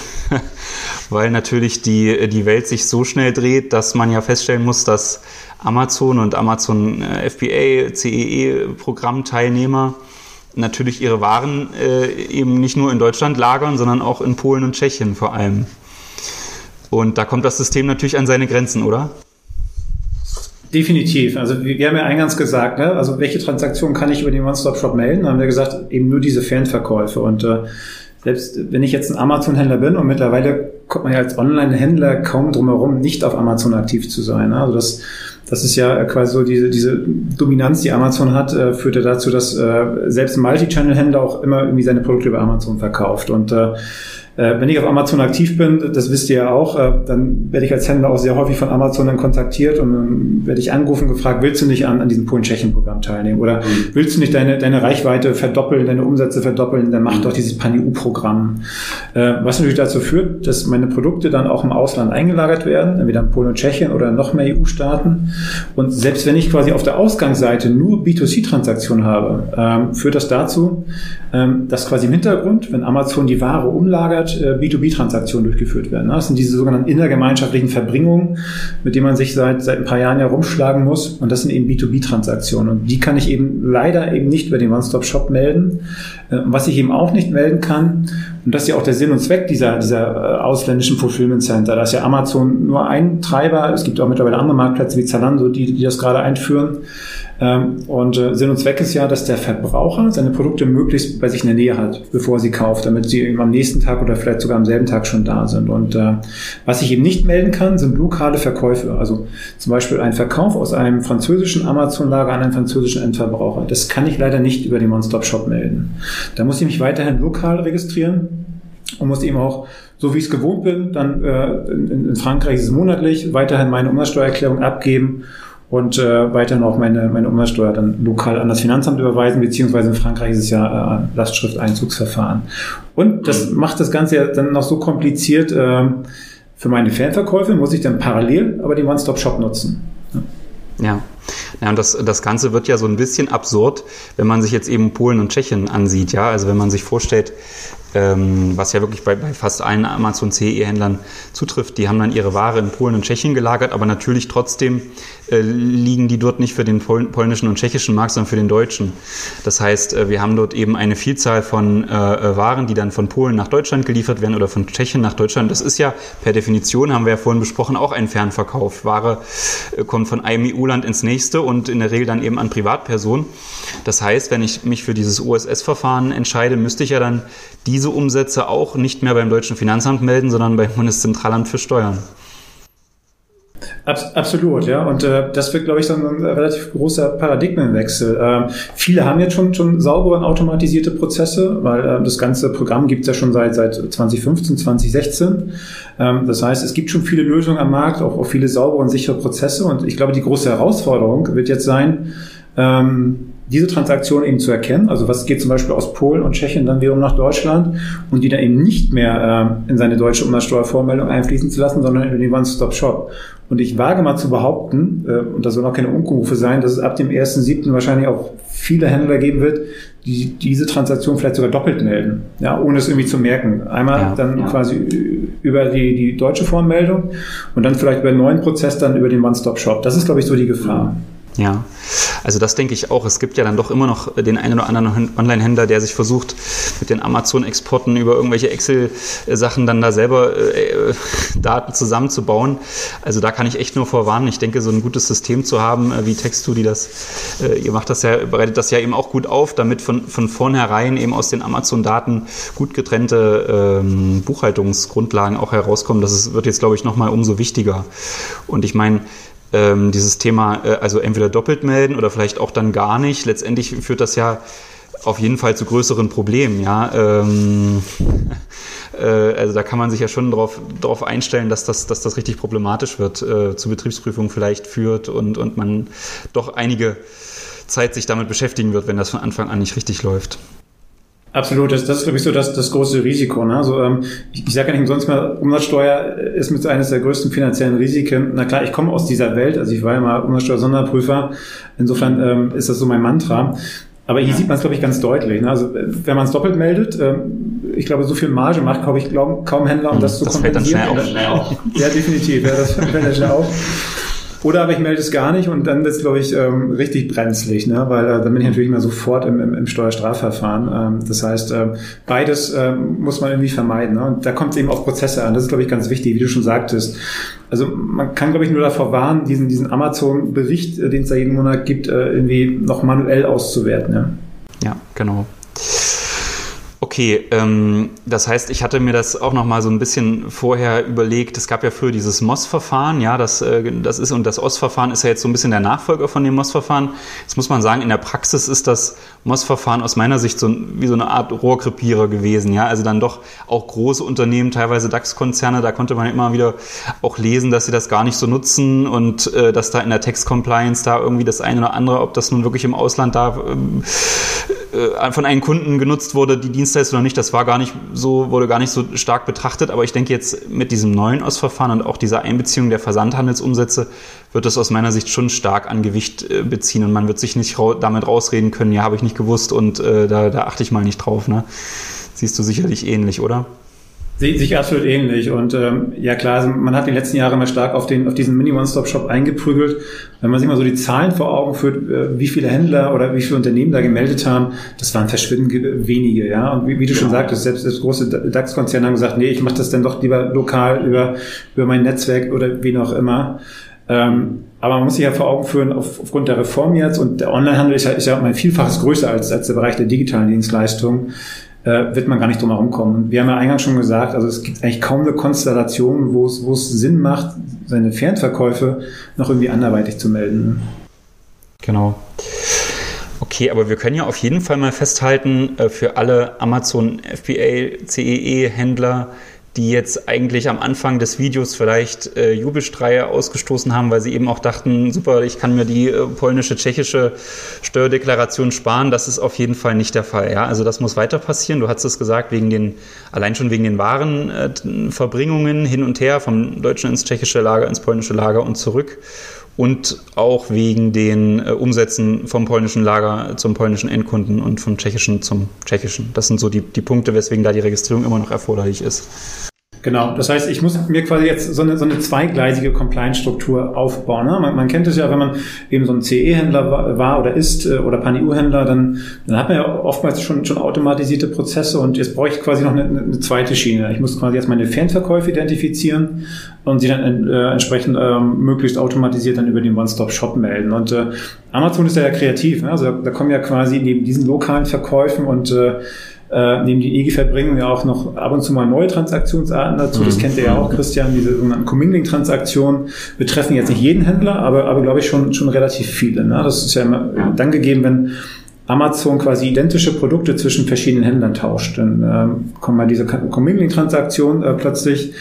[LAUGHS] weil natürlich die, die Welt sich so schnell dreht, dass man ja feststellen muss, dass Amazon und Amazon äh, FBA, CEE-Programmteilnehmer natürlich ihre Waren äh, eben nicht nur in Deutschland lagern, sondern auch in Polen und Tschechien vor allem. Und da kommt das System natürlich an seine Grenzen, oder? Definitiv. Also wir haben ja eingangs gesagt, ne? also welche Transaktionen kann ich über den One-Stop-Shop melden? Da haben wir gesagt, eben nur diese Fernverkäufe. Und äh, selbst wenn ich jetzt ein Amazon-Händler bin und mittlerweile kommt man ja als Online-Händler kaum drumherum, nicht auf Amazon aktiv zu sein. Ne? Also das das ist ja quasi so diese, diese Dominanz, die Amazon hat, äh, führt ja dazu, dass äh, selbst ein Multi-Channel-Händler auch immer irgendwie seine Produkte über Amazon verkauft. Und äh, äh, wenn ich auf Amazon aktiv bin, das wisst ihr ja auch, äh, dann werde ich als Händler auch sehr häufig von Amazon dann kontaktiert und dann werde ich angerufen gefragt, willst du nicht an, an diesem Polen-Tschechien-Programm teilnehmen oder mhm. willst du nicht deine, deine Reichweite verdoppeln, deine Umsätze verdoppeln, dann mach mhm. doch dieses Pan-EU-Programm. Äh, was natürlich dazu führt, dass meine Produkte dann auch im Ausland eingelagert werden, entweder in Polen und Tschechien oder noch mehr EU-Staaten. Und selbst wenn ich quasi auf der Ausgangsseite nur B2C-Transaktionen habe, ähm, führt das dazu, ähm, dass quasi im Hintergrund, wenn Amazon die Ware umlagert, vermehrt äh, B2B-Transaktionen durchgeführt werden. Das sind diese sogenannten innergemeinschaftlichen Verbringungen, mit denen man sich seit, seit ein paar Jahren herumschlagen muss. Und das sind eben B2B-Transaktionen. Und die kann ich eben leider eben nicht über den One-Stop-Shop melden. Äh, was ich eben auch nicht melden kann, und das ist ja auch der Sinn und Zweck dieser, dieser äh, ausländischen Fulfillment Center. Da ist ja Amazon nur ein Treiber. Es gibt auch mittlerweile andere Marktplätze wie Zalando, die, die das gerade einführen. Ähm, und äh, Sinn und Zweck ist ja, dass der Verbraucher seine Produkte möglichst bei sich in der Nähe hat, bevor sie kauft, damit sie am nächsten Tag oder vielleicht sogar am selben Tag schon da sind. Und äh, was ich eben nicht melden kann, sind lokale Verkäufe. Also zum Beispiel ein Verkauf aus einem französischen Amazon-Lager an einen französischen Endverbraucher. Das kann ich leider nicht über den One-Stop-Shop melden. Da muss ich mich weiterhin lokal registrieren und muss eben auch, so wie ich es gewohnt bin, dann äh, in, in Frankreich ist es monatlich, weiterhin meine Umsatzsteuererklärung abgeben und äh, weiterhin auch meine, meine Umsatzsteuer dann lokal an das Finanzamt überweisen, beziehungsweise in Frankreich ist es ja äh, Lastschrifteinzugsverfahren. Und das mhm. macht das Ganze ja dann noch so kompliziert, äh, für meine Fernverkäufe muss ich dann parallel aber den One-Stop-Shop nutzen. Ja. ja. Ja, und das, das Ganze wird ja so ein bisschen absurd, wenn man sich jetzt eben Polen und Tschechien ansieht. Ja, also wenn man sich vorstellt, ähm, was ja wirklich bei, bei fast allen Amazon CE-Händlern zutrifft. Die haben dann ihre Ware in Polen und Tschechien gelagert, aber natürlich trotzdem äh, liegen die dort nicht für den pol polnischen und tschechischen Markt, sondern für den deutschen. Das heißt, äh, wir haben dort eben eine Vielzahl von äh, äh, Waren, die dann von Polen nach Deutschland geliefert werden oder von Tschechien nach Deutschland. Das ist ja per Definition, haben wir ja vorhin besprochen, auch ein Fernverkauf. Ware äh, kommt von einem EU-Land ins nächste und in der Regel dann eben an Privatpersonen. Das heißt, wenn ich mich für dieses OSS-Verfahren entscheide, müsste ich ja dann diese Umsätze auch nicht mehr beim deutschen Finanzamt melden, sondern beim Bundeszentralamt für Steuern. Abs absolut, ja. Und äh, das wird, glaube ich, dann ein relativ großer Paradigmenwechsel. Ähm, viele haben jetzt schon schon saubere und automatisierte Prozesse, weil äh, das ganze Programm gibt es ja schon seit seit 2015, 2016. Ähm, das heißt, es gibt schon viele Lösungen am Markt, auch, auch viele saubere und sichere Prozesse. Und ich glaube, die große Herausforderung wird jetzt sein, ähm, diese Transaktion eben zu erkennen, also was geht zum Beispiel aus Polen und Tschechien dann wiederum nach Deutschland und die dann eben nicht mehr äh, in seine deutsche Umsatzsteuervormeldung einfließen zu lassen, sondern in den One-Stop-Shop. Und ich wage mal zu behaupten, äh, und das soll auch keine Unkenrufe sein, dass es ab dem 1.7. wahrscheinlich auch viele Händler geben wird, die diese Transaktion vielleicht sogar doppelt melden, ja, ohne es irgendwie zu merken. Einmal ja, dann ja. quasi über die, die deutsche Formmeldung und dann vielleicht über einen neuen Prozess dann über den One-Stop-Shop. Das ist, glaube ich, so die Gefahr. Ja, also das denke ich auch. Es gibt ja dann doch immer noch den einen oder anderen Online-Händler, der sich versucht, mit den Amazon-Exporten über irgendwelche Excel-Sachen dann da selber äh, Daten zusammenzubauen. Also da kann ich echt nur vorwarnen. Ich denke, so ein gutes System zu haben, äh, wie Textu, die das, äh, ihr macht das ja, bereitet das ja eben auch gut auf, damit von, von vornherein eben aus den Amazon-Daten gut getrennte ähm, Buchhaltungsgrundlagen auch herauskommen. Das ist, wird jetzt, glaube ich, nochmal umso wichtiger. Und ich meine, ähm, dieses Thema, äh, also entweder doppelt melden oder vielleicht auch dann gar nicht. Letztendlich führt das ja auf jeden Fall zu größeren Problemen, ja. Ähm, [LAUGHS] äh, also da kann man sich ja schon darauf drauf einstellen, dass das, dass das richtig problematisch wird, äh, zu Betriebsprüfungen vielleicht führt und, und man doch einige Zeit sich damit beschäftigen wird, wenn das von Anfang an nicht richtig läuft. Absolut, das, das ist, glaube ich, so das, das große Risiko. Ne? Also, ähm, ich, ich sage ja nicht umsonst mal, Umsatzsteuer ist mit eines der größten finanziellen Risiken. Na klar, ich komme aus dieser Welt, also ich war ja mal Umsatzsteuer-Sonderprüfer, insofern ähm, ist das so mein Mantra. Aber hier sieht man es, glaube ich, ganz deutlich. Ne? Also wenn man es doppelt meldet, ähm, ich glaube, so viel Marge macht, glaube ich, glaub, kaum Händler, um hm, das, das zu kompensieren. Fällt dann schnell auf. Ja, definitiv. Ja, das fällt dann schnell auf. Oder aber ich melde es gar nicht und dann ist, glaube ich, ähm, richtig brenzlig, ne? weil äh, dann bin ich natürlich mal sofort im, im, im Steuerstrafverfahren. Ähm, das heißt, ähm, beides ähm, muss man irgendwie vermeiden. Ne? Und da kommt es eben auf Prozesse an. Das ist, glaube ich, ganz wichtig, wie du schon sagtest. Also man kann, glaube ich, nur davor warnen, diesen, diesen Amazon-Bericht, äh, den es da jeden Monat gibt, äh, irgendwie noch manuell auszuwerten. Ne? Ja, genau. Okay, ähm, das heißt, ich hatte mir das auch noch mal so ein bisschen vorher überlegt. Es gab ja früher dieses MOS-Verfahren, ja, das, äh, das ist und das OS-Verfahren ist ja jetzt so ein bisschen der Nachfolger von dem MOS-Verfahren. Jetzt muss man sagen, in der Praxis ist das MOS-Verfahren aus meiner Sicht so wie so eine Art Rohrkrepierer gewesen, ja, also dann doch auch große Unternehmen, teilweise DAX-Konzerne, da konnte man immer wieder auch lesen, dass sie das gar nicht so nutzen und äh, dass da in der Text-Compliance da irgendwie das eine oder andere, ob das nun wirklich im Ausland da ähm, äh, von einem Kunden genutzt wurde, die Dienstleistung oder nicht, das war gar nicht so, wurde gar nicht so stark betrachtet. Aber ich denke jetzt mit diesem neuen Ausverfahren und auch dieser Einbeziehung der Versandhandelsumsätze wird das aus meiner Sicht schon stark an Gewicht äh, beziehen und man wird sich nicht damit rausreden können, ja, habe ich nicht gewusst und äh, da, da achte ich mal nicht drauf. Ne? Siehst du sicherlich ähnlich, oder? Sehe sich absolut ähnlich. Und ähm, ja klar, also man hat die letzten Jahre immer stark auf, den, auf diesen Mini-One-Stop-Shop eingeprügelt. Wenn man sich mal so die Zahlen vor Augen führt, äh, wie viele Händler oder wie viele Unternehmen da gemeldet haben, das waren verschwindend wenige. ja. Und wie, wie du schon sagtest, selbst das große DAX-Konzerne haben gesagt, nee, ich mache das dann doch lieber lokal über, über mein Netzwerk oder wen auch immer. Ähm, aber man muss sich ja vor Augen führen, auf, aufgrund der Reform jetzt und der Onlinehandel ist ja, ist ja um ein Vielfaches größer als, als der Bereich der digitalen Dienstleistungen äh, wird man gar nicht drum herum kommen. Wir haben ja eingangs schon gesagt, also es gibt eigentlich kaum eine Konstellation, wo es, wo es Sinn macht, seine Fernverkäufe noch irgendwie anderweitig zu melden. Genau. Okay, aber wir können ja auf jeden Fall mal festhalten, äh, für alle Amazon FBA CEE Händler, die jetzt eigentlich am Anfang des Videos vielleicht äh, Jubelstreie ausgestoßen haben, weil sie eben auch dachten, super, ich kann mir die äh, polnische, tschechische Steuerdeklaration sparen. Das ist auf jeden Fall nicht der Fall. Ja? Also das muss weiter passieren. Du hast es gesagt, wegen den, allein schon wegen den Warenverbringungen äh, hin und her vom deutschen ins tschechische Lager, ins polnische Lager und zurück und auch wegen den äh, Umsätzen vom polnischen Lager zum polnischen Endkunden und vom tschechischen zum tschechischen. Das sind so die, die Punkte, weswegen da die Registrierung immer noch erforderlich ist. Genau, das heißt, ich muss mir quasi jetzt so eine, so eine zweigleisige Compliance-Struktur aufbauen. Ne? Man, man, kennt es ja, wenn man eben so ein CE-Händler war, war, oder ist äh, oder Pan-EU-Händler, dann, dann hat man ja oftmals schon, schon automatisierte Prozesse und jetzt brauche ich quasi noch eine, eine zweite Schiene. Ich muss quasi erst meine Fernverkäufe identifizieren und sie dann äh, entsprechend äh, möglichst automatisiert dann über den One-Stop-Shop melden. Und äh, Amazon ist ja, ja kreativ, ne? also da, da kommen ja quasi neben diesen lokalen Verkäufen und äh, Äh, neben die EGIFA bringen wir auch noch ab und zu mal neue Transaktionsarten dazu. Das mhm. kennt ihr ja auch, Christian, diese sogenannten Commingling-Transaktionen betreffen jetzt nicht jeden Händler, aber, aber glaube ich schon, schon relativ viele. Ne? Das ist ja immer dann gegeben, wenn Amazon quasi identische Produkte zwischen verschiedenen Händlern tauscht. Dann ähm, kommen mal diese Commingling-Transaktion äh, plötzlich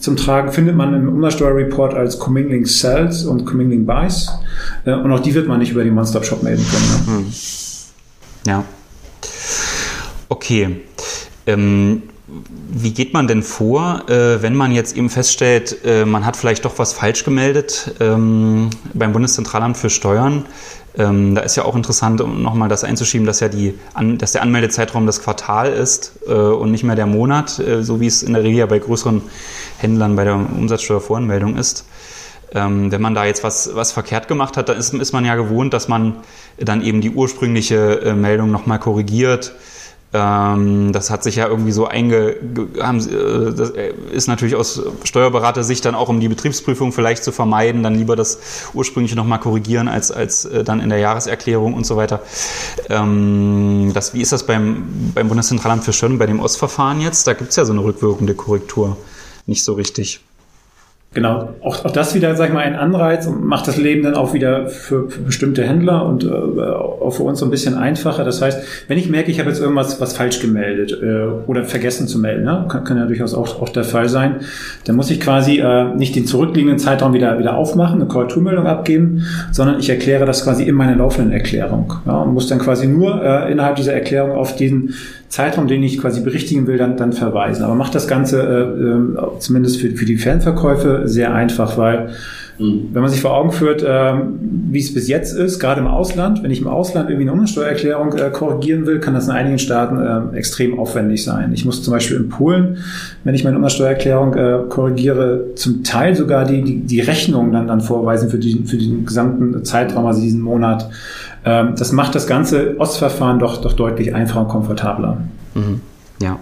zum Tragen, findet man im Umsatzsteuerreport als Commingling Sells und Commingling Buys. Äh, und auch die wird man nicht über den One-Stop-Shop melden können. Ne? Hm. Ja. Okay. Ähm, wie geht man denn vor, äh, wenn man jetzt eben feststellt, äh, man hat vielleicht doch was falsch gemeldet ähm, beim Bundeszentralamt für Steuern? Ähm, da ist ja auch interessant, um nochmal das einzuschieben, dass ja die, an, dass der Anmeldezeitraum das Quartal ist äh, und nicht mehr der Monat, äh, so wie es in der Regel ja bei größeren Händlern bei der Umsatzsteuervoranmeldung ist. Ähm, wenn man da jetzt was, was verkehrt gemacht hat, dann ist, ist man ja gewohnt, dass man dann eben die ursprüngliche äh, Meldung nochmal korrigiert das hat sich ja irgendwie so einge... Haben, äh, das äh, ist natürlich aus Steuerberater-Sicht dann auch, um die Betriebsprüfung vielleicht zu vermeiden, dann lieber das ursprüngliche nochmal korrigieren, als, als äh, dann in der Jahreserklärung und so weiter. Ähm, das, wie ist das beim, beim Bundeszentralamt für Steuern, bei dem Ostverfahren jetzt? Da gibt es ja so eine rückwirkende Korrektur nicht so richtig. Genau, auch, auch das wieder, sag ich mal, ein Anreiz und macht das Leben dann auch wieder für, für bestimmte Händler und äh, auch für uns so ein bisschen einfacher. Das heißt, wenn ich merke, ich habe jetzt irgendwas was falsch gemeldet äh, oder vergessen zu melden, ne? kann, kann ja durchaus auch, auch der Fall sein, dann muss ich quasi äh, nicht den zurückliegenden Zeitraum wieder, wieder aufmachen, eine Korrekturmeldung abgeben, sondern ich erkläre das quasi in meiner laufenden Erklärung ja, und muss dann quasi nur äh, innerhalb dieser Erklärung auf diesen Zeitraum, den ich quasi berichtigen will, dann, dann verweisen. Aber macht das Ganze äh, äh, zumindest für, für die Fernverkäufe sehr einfach, weil mhm. wenn man sich vor Augen führt, äh, wie es bis jetzt ist, gerade im Ausland, wenn ich im Ausland irgendwie eine Umsatzsteuererklärung äh, korrigieren will, kann das in einigen Staaten äh, extrem aufwendig sein. Ich muss zum Beispiel in Polen, wenn ich meine Umsatzsteuererklärung äh, korrigiere, zum Teil sogar die, die, die Rechnung dann, dann vorweisen für, die, für den gesamten Zeitraum, also diesen Monat. Ähm, das macht das ganze Ostverfahren doch, doch deutlich einfacher und komfortabler. Mhm. Ja.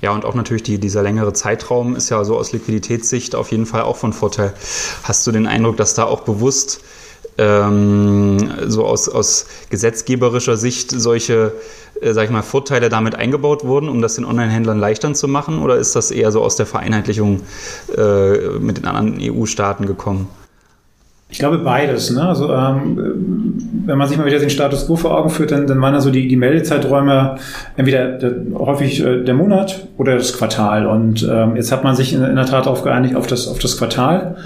Ja, und auch natürlich die, dieser längere Zeitraum ist ja so aus Liquiditätssicht auf jeden Fall auch von Vorteil. Hast du den Eindruck, dass da auch bewusst ähm, so aus, aus gesetzgeberischer Sicht solche, äh, sag ich mal, Vorteile damit eingebaut wurden, um das den Online-Händlern leichter zu machen? Oder ist das eher so aus der Vereinheitlichung äh, mit den anderen EU-Staaten gekommen? Ich glaube beides. Ne? Also ähm, wenn man sich mal wieder den Status quo vor Augen führt, dann, dann waren also die, die Meldezeiträume entweder der, häufig äh, der Monat oder das Quartal. Und ähm, jetzt hat man sich in, in der Tat darauf geeinigt auf das, auf das Quartal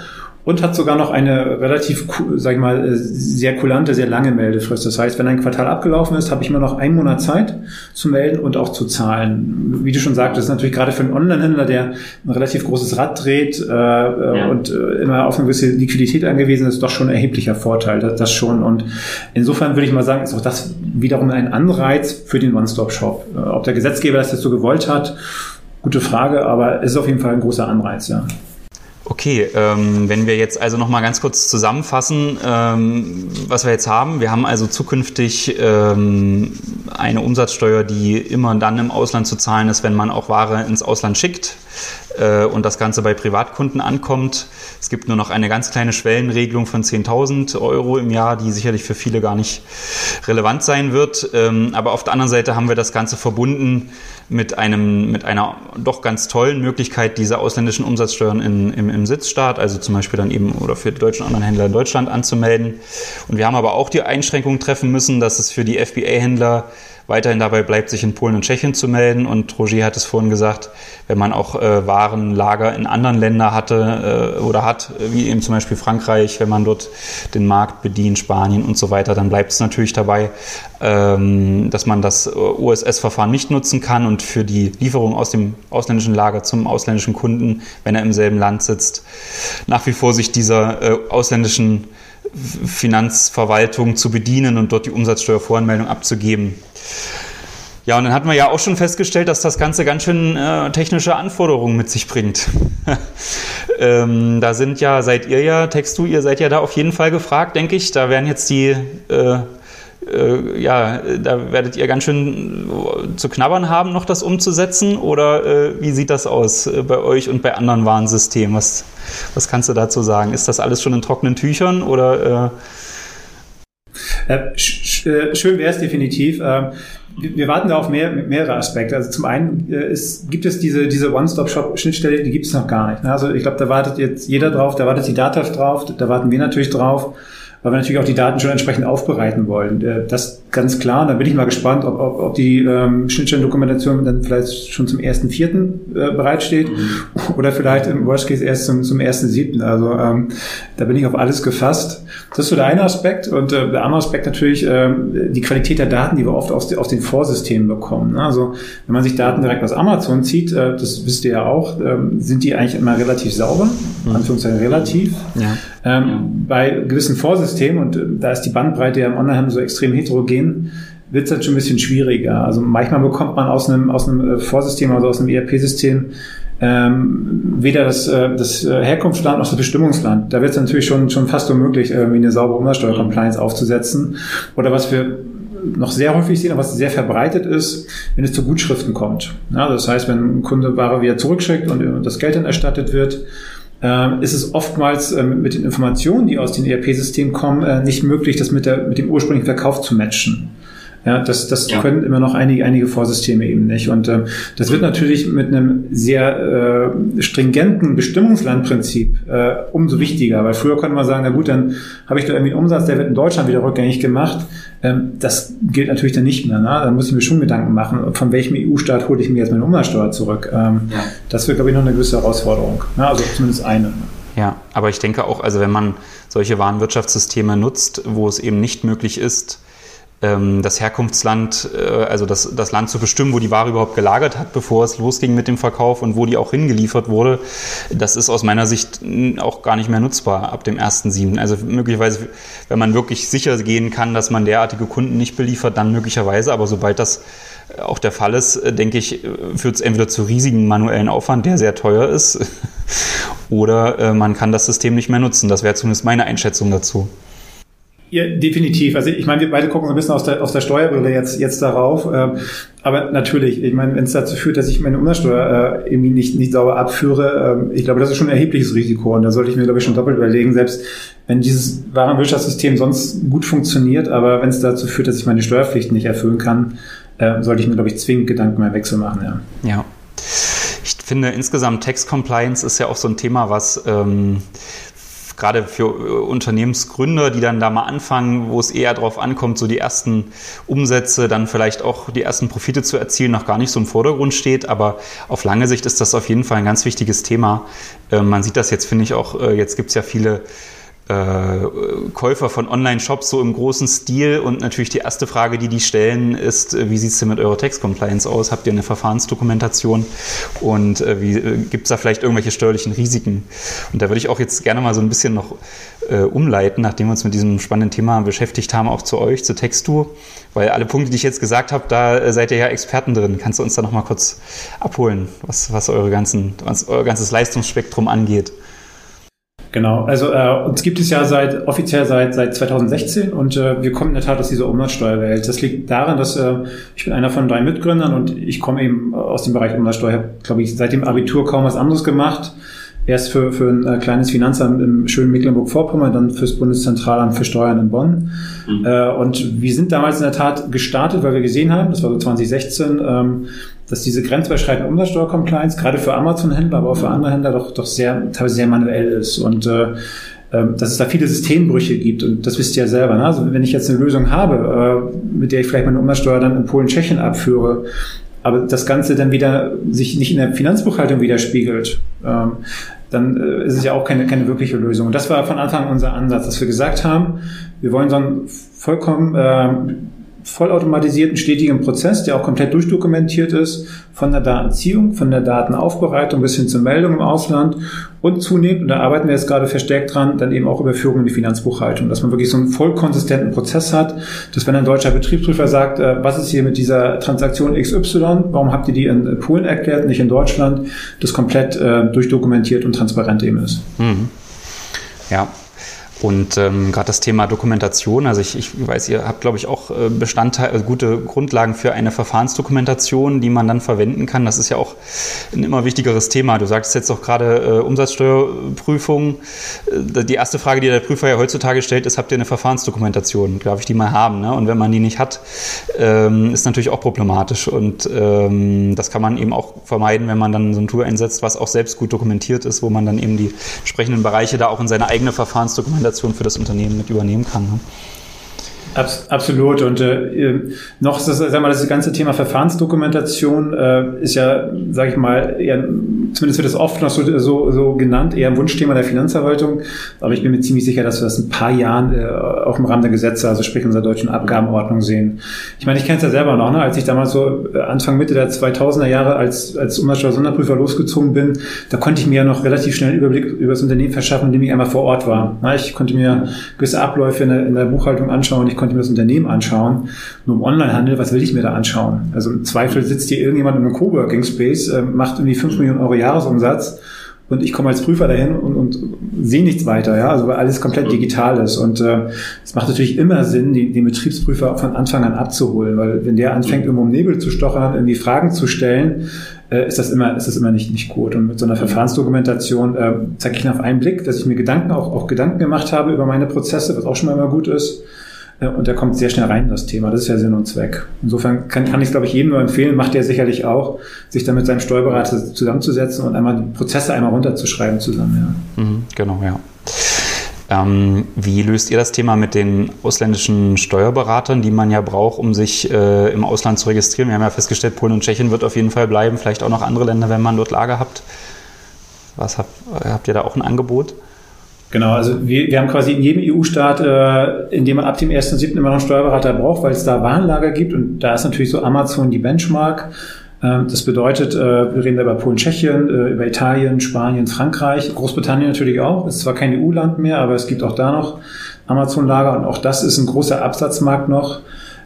und hat sogar noch eine relativ, sag ich mal, äh, sehr kulante, sehr lange Meldefrist. Das heißt, wenn ein Quartal abgelaufen ist, habe ich immer noch einen Monat Zeit zu melden und auch zu zahlen. Wie du schon sagtest, natürlich gerade für einen Online-Händler, der ein relativ großes Rad dreht äh, ja. und äh, immer auf eine gewisse Liquidität angewiesen ist, doch schon ein erheblicher Vorteil, das, das schon. Und insofern würde ich mal sagen, ist auch das wiederum ein Anreiz für den One-Stop-Shop. Äh, ob der Gesetzgeber das jetzt so gewollt hat, gute Frage, aber es ist auf jeden Fall ein großer Anreiz, ja. Okay, ähm, wenn wir jetzt also nochmal ganz kurz zusammenfassen, ähm, was wir jetzt haben. Wir haben also zukünftig ähm, eine Umsatzsteuer, die immer dann im Ausland zu zahlen ist, wenn man auch Ware ins Ausland schickt äh, und das Ganze bei Privatkunden ankommt. Es gibt nur noch eine ganz kleine Schwellenregelung von 10.000 Euro im Jahr, die sicherlich für viele gar nicht relevant sein wird. Ähm, aber auf der anderen Seite haben wir das Ganze verbunden mit, einem, mit einer doch ganz tollen Möglichkeit, diese ausländischen Umsatzsteuern in, im, im Sitzstaat, also zum Beispiel dann eben oder für die deutschen Online-Händler in Deutschland anzumelden. Und wir haben aber auch die Einschränkung treffen müssen, dass es für die FBA-Händler weiterhin dabei bleibt, sich in Polen und Tschechien zu melden. Und Roger hat es vorhin gesagt, wenn man auch äh, Warenlager in anderen Ländern hatte äh, oder hat, wie eben zum Beispiel Frankreich, wenn man dort den Markt bedient, Spanien und so weiter, dann bleibt es natürlich dabei, ähm, dass man das OSS-Verfahren nicht nutzen kann und für die Lieferung aus dem ausländischen Lager zum ausländischen Kunden, wenn er im selben Land sitzt, nach wie vor sich dieser äh, ausländischen Finanzverwaltung zu bedienen und dort die Umsatzsteuervoranmeldung abzugeben. Ja, und dann hatten wir ja auch schon festgestellt, dass das Ganze ganz schön äh, technische Anforderungen mit sich bringt. [LAUGHS] ähm, da sind ja, seid ihr ja, Textu, ihr seid ja da auf jeden Fall gefragt, denke ich. Da werden jetzt die, äh, äh, ja, da werdet ihr ganz schön zu knabbern haben, noch das umzusetzen. Oder äh, wie sieht das aus äh, bei euch und bei anderen Warnsystemen? Was, was kannst du dazu sagen? Ist das alles schon in trockenen Tüchern oder? Äh Äh, sch schön wäre es definitiv. Ähm, wir warten da auf mehr, mehrere Aspekte. Also zum einen ist, gibt es diese, diese One-Stop-Shop-Schnittstelle, die gibt es noch gar nicht. Ne? Also ich glaube, da wartet jetzt jeder drauf, da wartet die Datav drauf, da warten wir natürlich drauf weil wir natürlich auch die Daten schon entsprechend aufbereiten wollen. Äh, das ganz klar. Da bin ich mal gespannt, ob, ob, ob die ähm, Schnittstellendokumentation dann vielleicht schon zum 1.4. Äh, bereitsteht mhm. oder vielleicht im Worst Case erst zum, zum 1.7. Also ähm, da bin ich auf alles gefasst. Das ist so der eine Aspekt. Und äh, der andere Aspekt natürlich äh, die Qualität der Daten, die wir oft aus, aus den Vorsystemen bekommen. Ne? Also wenn man sich Daten direkt aus Amazon zieht, äh, das wisst ihr ja auch, äh, sind die eigentlich immer relativ sauber, mhm. Anführungszeichen relativ. Ja. Ähm, ja. Bei gewissen Vorsystemen, und äh, da ist die Bandbreite ja im Onlinehandel so extrem heterogen, wird es dann schon ein bisschen schwieriger. Also manchmal bekommt man aus einem, aus einem äh, Vorsystem, also aus einem ERP-System, ähm, weder das, äh, das äh, Herkunftsland noch das Bestimmungsland. Da wird es natürlich schon, schon fast unmöglich, irgendwie eine saubere Umsatzsteuer-Compliance aufzusetzen. Oder was wir noch sehr häufig sehen, aber was sehr verbreitet ist, wenn es zu Gutschriften kommt. Ja, das heißt, wenn ein Kunde Ware wieder zurückschickt und das Geld dann erstattet wird, äh, ist es oftmals äh, mit den Informationen, die aus den ERP-Systemen kommen, äh, nicht möglich, das mit, der, mit dem ursprünglichen Verkauf zu matchen. Ja, das, das ja. können immer noch einige, einige Vorsysteme eben nicht. Und ähm, das wird natürlich mit einem sehr äh, stringenten Bestimmungslandprinzip äh, umso wichtiger, weil früher konnte man sagen, na gut, dann habe ich da irgendwie einen Umsatz, der wird in Deutschland wieder rückgängig gemacht. Ähm, das gilt natürlich dann nicht mehr. Ne? Da muss ich mir schon Gedanken machen, von welchem EU-Staat hole ich mir jetzt meine Umsatzsteuer zurück. Ähm, ja. Das wird, glaube ich, noch eine gewisse Herausforderung. Ne? Also zumindest eine. Ja, aber ich denke auch, also wenn man solche Warenwirtschaftssysteme nutzt, wo es eben nicht möglich ist, das Herkunftsland, äh, also das, das Land zu bestimmen, wo die Ware überhaupt gelagert hat, bevor es losging mit dem Verkauf und wo die auch hingeliefert wurde, das ist aus meiner Sicht auch gar nicht mehr nutzbar ab dem 1.7. Also möglicherweise, wenn man wirklich sicher gehen kann, dass man derartige Kunden nicht beliefert, dann möglicherweise, aber sobald das auch der Fall ist, äh, denke ich, äh, führt es entweder zu riesigen manuellen Aufwand, der sehr teuer ist, [LAUGHS] oder man kann das System nicht mehr nutzen. Das wäre zumindest meine Einschätzung dazu. Ja, definitiv. Also ich meine, wir beide gucken so ein bisschen aus der, aus der Steuerbrille jetzt, jetzt darauf. Ähm, aber natürlich, ich meine, wenn es dazu führt, dass ich meine Umsatzsteuer äh, irgendwie nicht, nicht sauber abführe, ähm, ich glaube, das ist schon ein erhebliches Risiko. Und da sollte ich mir, glaube ich, schon doppelt überlegen, selbst wenn dieses Warenwirtschaftssystem sonst gut funktioniert, aber wenn es dazu führt, dass ich meine Steuerpflichten nicht erfüllen kann, äh, sollte ich mir, glaube ich, zwingend Gedanken mehr Wechsel machen. Ja. ja. Ich finde insgesamt Tax Compliance ist ja auch so ein Thema, was ähm, gerade für äh, Unternehmensgründer, die dann da mal anfangen, wo es eher darauf ankommt, so die ersten Umsätze, dann vielleicht auch die ersten Profite zu erzielen, noch gar nicht so im Vordergrund steht. Aber auf lange Sicht ist das auf jeden Fall ein ganz wichtiges Thema. Äh, man sieht das jetzt, finde ich, auch, äh, jetzt gibt es ja viele Käufer von Online-Shops so im großen Stil. Und natürlich die erste Frage, die die stellen, ist, äh, wie sieht es denn mit eurer Tax-Compliance aus? Habt ihr eine Verfahrensdokumentation? Und äh, äh, gibt es da vielleicht irgendwelche steuerlichen Risiken? Und da würde ich auch jetzt gerne mal so ein bisschen noch äh, umleiten, nachdem wir uns mit diesem spannenden Thema beschäftigt haben, auch zu euch, zu Textu. Weil alle Punkte, die ich jetzt gesagt habe, da seid ihr ja Experten drin. Kannst du uns da noch mal kurz abholen, was, was, eure ganzen, was euer ganzes Leistungsspektrum angeht? Genau, also äh, uns gibt es ja seit offiziell seit seit 2016 und äh, wir kommen in der Tat aus dieser Umsatzsteuerwelt. Das liegt daran, dass äh, ich bin einer von drei Mitgründern und ich komme eben aus dem Bereich Umsatzsteuer. Habe, glaube ich, seit dem Abitur kaum was anderes gemacht. Erst für, für ein äh, kleines Finanzamt im schönen Mecklenburg-Vorpommern, dann fürs Bundeszentralamt für Steuern in Bonn. Mhm. Äh, und wir sind damals in der Tat gestartet, weil wir gesehen haben, das war so 2016, ähm, dass diese grenzüberschreitende Umsatzsteuer-Compliance gerade für Amazon-Händler, aber auch für andere Händler doch, doch sehr, teilweise sehr manuell ist und äh, ähm, dass es da viele Systembrüche gibt und das wisst ihr ja selber. Ne? Also wenn ich jetzt eine Lösung habe, äh, mit der ich vielleicht meine Umsatzsteuer dann in Polen, Tschechien abführe, aber das Ganze dann wieder sich nicht in der Finanzbuchhaltung widerspiegelt, ähm, dann äh, ist es ja auch keine, keine wirkliche Lösung. Und das war von Anfang an unser Ansatz, dass wir gesagt haben, wir wollen so einen vollkommen äh, vollautomatisierten, stetigen Prozess, der auch komplett durchdokumentiert ist, von der Datenziehung, von der Datenaufbereitung bis hin zur Meldung im Ausland und zunehmend, und da arbeiten wir jetzt gerade verstärkt dran, dann eben auch Überführung in die Finanzbuchhaltung, dass man wirklich so einen voll konsistenten Prozess hat, dass wenn ein deutscher Betriebsprüfer sagt, äh, was ist hier mit dieser Transaktion XY, warum habt ihr die in Polen erklärt, nicht in Deutschland, das komplett äh, durchdokumentiert und transparent eben ist. Mhm. Ja, Und ähm, gerade das Thema Dokumentation, also ich, ich weiß, ihr habt, glaube ich, auch äh, Bestandteil, also gute Grundlagen für eine Verfahrensdokumentation, die man dann verwenden kann. Das ist ja auch ein immer wichtigeres Thema. Du sagst jetzt auch gerade äh, Umsatzsteuerprüfung. Äh, die erste Frage, die der Prüfer ja heutzutage stellt, ist, habt ihr eine Verfahrensdokumentation? Darf ich die mal haben? Ne? Und wenn man die nicht hat, ähm, ist natürlich auch problematisch. Und ähm, das kann man eben auch vermeiden, wenn man dann so ein Tool einsetzt, was auch selbst gut dokumentiert ist, wo man dann eben die entsprechenden Bereiche da auch in seine eigene Verfahrensdokumentation Organisation für das Unternehmen mit übernehmen kann. Ne? Abs absolut. Und äh, noch das, sag mal, das ganze Thema Verfahrensdokumentation äh, ist ja, sage ich mal, eher, zumindest wird es oft noch so, so, so genannt, eher ein Wunschthema der Finanzverwaltung. Aber ich bin mir ziemlich sicher, dass wir das in ein paar Jahren äh, auch im Rahmen der Gesetze, also sprich unserer deutschen Abgabenordnung sehen. Ich meine, ich kenne es ja selber noch, ne? als ich damals so äh, Anfang Mitte der 2000er Jahre als, als Umsatzsteuer-Sonderprüfer losgezogen bin, da konnte ich mir ja noch relativ schnell einen Überblick über das Unternehmen verschaffen, indem ich einmal vor Ort war. Ich konnte mir gewisse Abläufe in der, in der Buchhaltung anschauen. Ich konnte mir das Unternehmen anschauen. Nur im Onlinehandel, was will ich mir da anschauen? Also im Zweifel sitzt hier irgendjemand in einem Coworking Space, äh, macht irgendwie 5 Millionen Euro Jahresumsatz und ich komme als Prüfer dahin und, und sehe nichts weiter, ja, also weil alles komplett digital ist. Und äh, es macht natürlich immer Sinn, die, den Betriebsprüfer von Anfang an abzuholen, weil wenn der anfängt, irgendwo im Nebel zu stochern, irgendwie Fragen zu stellen, äh, ist das immer, ist das immer nicht, nicht gut. Und mit so einer Verfahrensdokumentation äh, zeige ich nach einem Blick, dass ich mir Gedanken auch, auch Gedanken gemacht habe über meine Prozesse, was auch schon mal immer gut ist. Und der kommt sehr schnell rein in das Thema. Das ist ja Sinn und Zweck. Insofern kann, kann ich, glaube ich, jedem nur empfehlen, macht er sicherlich auch, sich dann mit seinem Steuerberater zusammenzusetzen und einmal die Prozesse einmal runterzuschreiben zusammen. Ja. Mhm, genau, ja. Ähm, wie löst ihr das Thema mit den ausländischen Steuerberatern, die man ja braucht, um sich äh, im Ausland zu registrieren? Wir haben ja festgestellt, Polen und Tschechien wird auf jeden Fall bleiben, vielleicht auch noch andere Länder, wenn man dort Lager habt. Was habt, habt ihr da auch ein Angebot? Genau, also wir, wir haben quasi in jedem EU-Staat, äh, in dem man ab dem 1.7. immer noch einen Steuerberater braucht, weil es da Warenlager gibt und da ist natürlich so Amazon die Benchmark. Ähm, das bedeutet, äh, wir reden da über Polen, Tschechien, äh, über Italien, Spanien, Frankreich, Großbritannien natürlich auch. Ist zwar kein EU-Land mehr, aber es gibt auch da noch Amazon-Lager und auch das ist ein großer Absatzmarkt noch.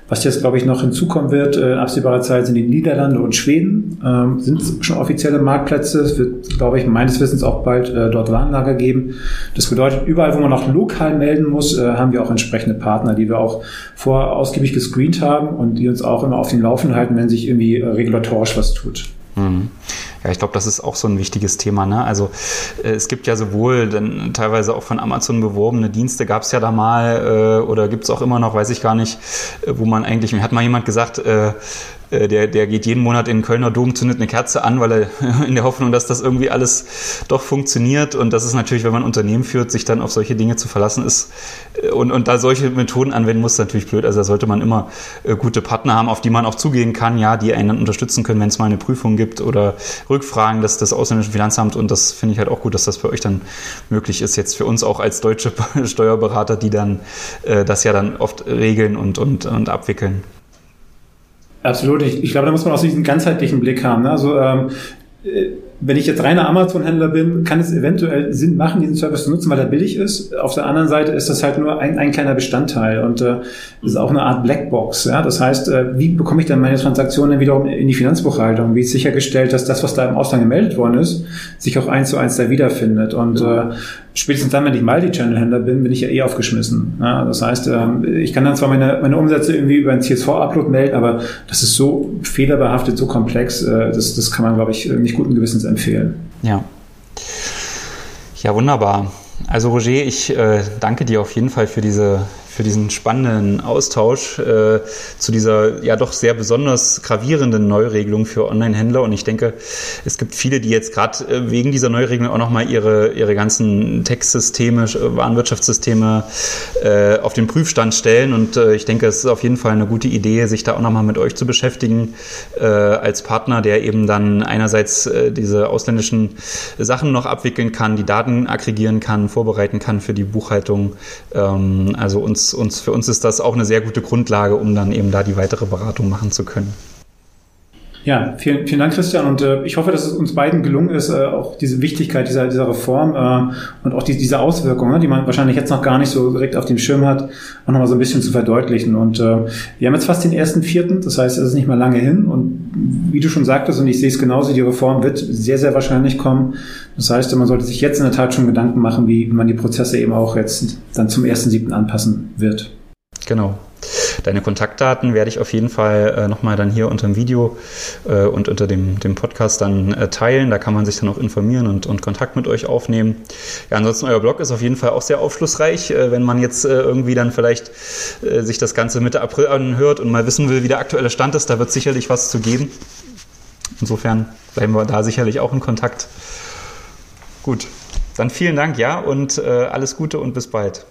Was jetzt, glaube ich, noch hinzukommen wird äh, in absehbarer Zeit sind die Niederlande und Schweden. Ähm, sind schon offizielle Marktplätze. Es wird, glaube ich, meines Wissens auch bald äh, dort Warenlager geben. Das bedeutet, überall, wo man noch lokal melden muss, äh, haben wir auch entsprechende Partner, die wir auch vorher ausgiebig gescreent haben und die uns auch immer auf den Laufen halten, wenn sich irgendwie äh, regulatorisch was tut. Mhm. Ja, ich glaube, das ist auch so ein wichtiges Thema. Ne? Also äh, es gibt ja sowohl dann teilweise auch von Amazon beworbene Dienste, gab es ja da mal äh, oder gibt es auch immer noch, weiß ich gar nicht, äh, wo man eigentlich, mir hat mal jemand gesagt, äh, der, der geht jeden Monat in den Kölner Dom, zündet eine Kerze an, weil er [LAUGHS] in der Hoffnung, dass das irgendwie alles doch funktioniert. Und das ist natürlich, wenn man Unternehmen führt, sich dann auf solche Dinge zu verlassen ist äh, und, und da solche Methoden anwenden muss, natürlich blöd. Also da sollte man immer äh, gute Partner haben, auf die man auch zugehen kann, ja, die einen unterstützen können, wenn es mal eine Prüfung gibt oder Rückfragen des, des ausländischen Finanzamts. Und das finde ich halt auch gut, dass das für euch dann möglich ist. Jetzt für uns auch als deutsche [LAUGHS] Steuerberater, die dann äh, das ja dann oft regeln und, und, und abwickeln. Absolut. Ich, ich glaube, da muss man auch so diesen ganzheitlichen Blick haben. Ne? Also ähm, äh, wenn ich jetzt reiner Amazon-Händler bin, kann es eventuell Sinn machen, diesen Service zu nutzen, weil er billig ist. Auf der anderen Seite ist das halt nur ein, ein kleiner Bestandteil und äh, ist auch eine Art Blackbox. Ja? Das heißt, äh, wie bekomme ich dann meine Transaktionen wiederum in die Finanzbuchhaltung? Wie ist sichergestellt, dass das, was da im Ausland gemeldet worden ist, sich auch eins zu eins da wiederfindet? Und äh, spätestens dann, wenn ich Multi-Channel-Händler bin, bin ich ja eh aufgeschmissen. Ja? Das heißt, äh, ich kann dann zwar meine, meine Umsätze irgendwie über ein CSV-Upload melden, aber das ist so fehlerbehaftet, so komplex, äh, das, das kann man, glaube ich, nicht guten Gewissens empfehlen. Ja. Ja, wunderbar. Also Roger, ich äh, danke dir auf jeden Fall für diese für diesen spannenden Austausch äh, zu dieser ja doch sehr besonders gravierenden Neuregelung für Online-Händler. Und ich denke, es gibt viele, die jetzt gerade äh, wegen dieser Neuregelung auch nochmal ihre, ihre ganzen Textsysteme, Warenwirtschaftssysteme äh, auf den Prüfstand stellen. Und äh, ich denke, es ist auf jeden Fall eine gute Idee, sich da auch nochmal mit euch zu beschäftigen, äh, als Partner, der eben dann einerseits äh, diese ausländischen Sachen noch abwickeln kann, die Daten aggregieren kann, vorbereiten kann für die Buchhaltung. Ähm, also uns uns, für uns ist das auch eine sehr gute Grundlage, um dann eben da die weitere Beratung machen zu können. Ja, vielen, vielen Dank, Christian. Und äh, ich hoffe, dass es uns beiden gelungen ist, äh, auch diese Wichtigkeit dieser, dieser Reform äh, und auch die, diese Auswirkungen, ne, die man wahrscheinlich jetzt noch gar nicht so direkt auf dem Schirm hat, auch nochmal so ein bisschen zu verdeutlichen. Und äh, wir haben jetzt fast den ersten Vierten, das heißt, es ist nicht mehr lange hin. Und wie du schon sagtest, und ich sehe es genauso, die Reform wird sehr, sehr wahrscheinlich kommen. Das heißt, man sollte sich jetzt in der Tat schon Gedanken machen, wie man die Prozesse eben auch jetzt dann zum 1.7. anpassen wird. Genau. Deine Kontaktdaten werde ich auf jeden Fall äh, nochmal dann hier unter dem Video äh, und unter dem, dem Podcast dann äh, teilen. Da kann man sich dann auch informieren und, und Kontakt mit euch aufnehmen. Ja, ansonsten euer Blog ist auf jeden Fall auch sehr aufschlussreich. Äh, wenn man jetzt äh, irgendwie dann vielleicht äh, sich das Ganze Mitte April anhört und mal wissen will, wie der aktuelle Stand ist, da wird sicherlich was zu geben. Insofern bleiben wir da sicherlich auch in Kontakt. Gut, dann vielen Dank, ja, und alles Gute und bis bald.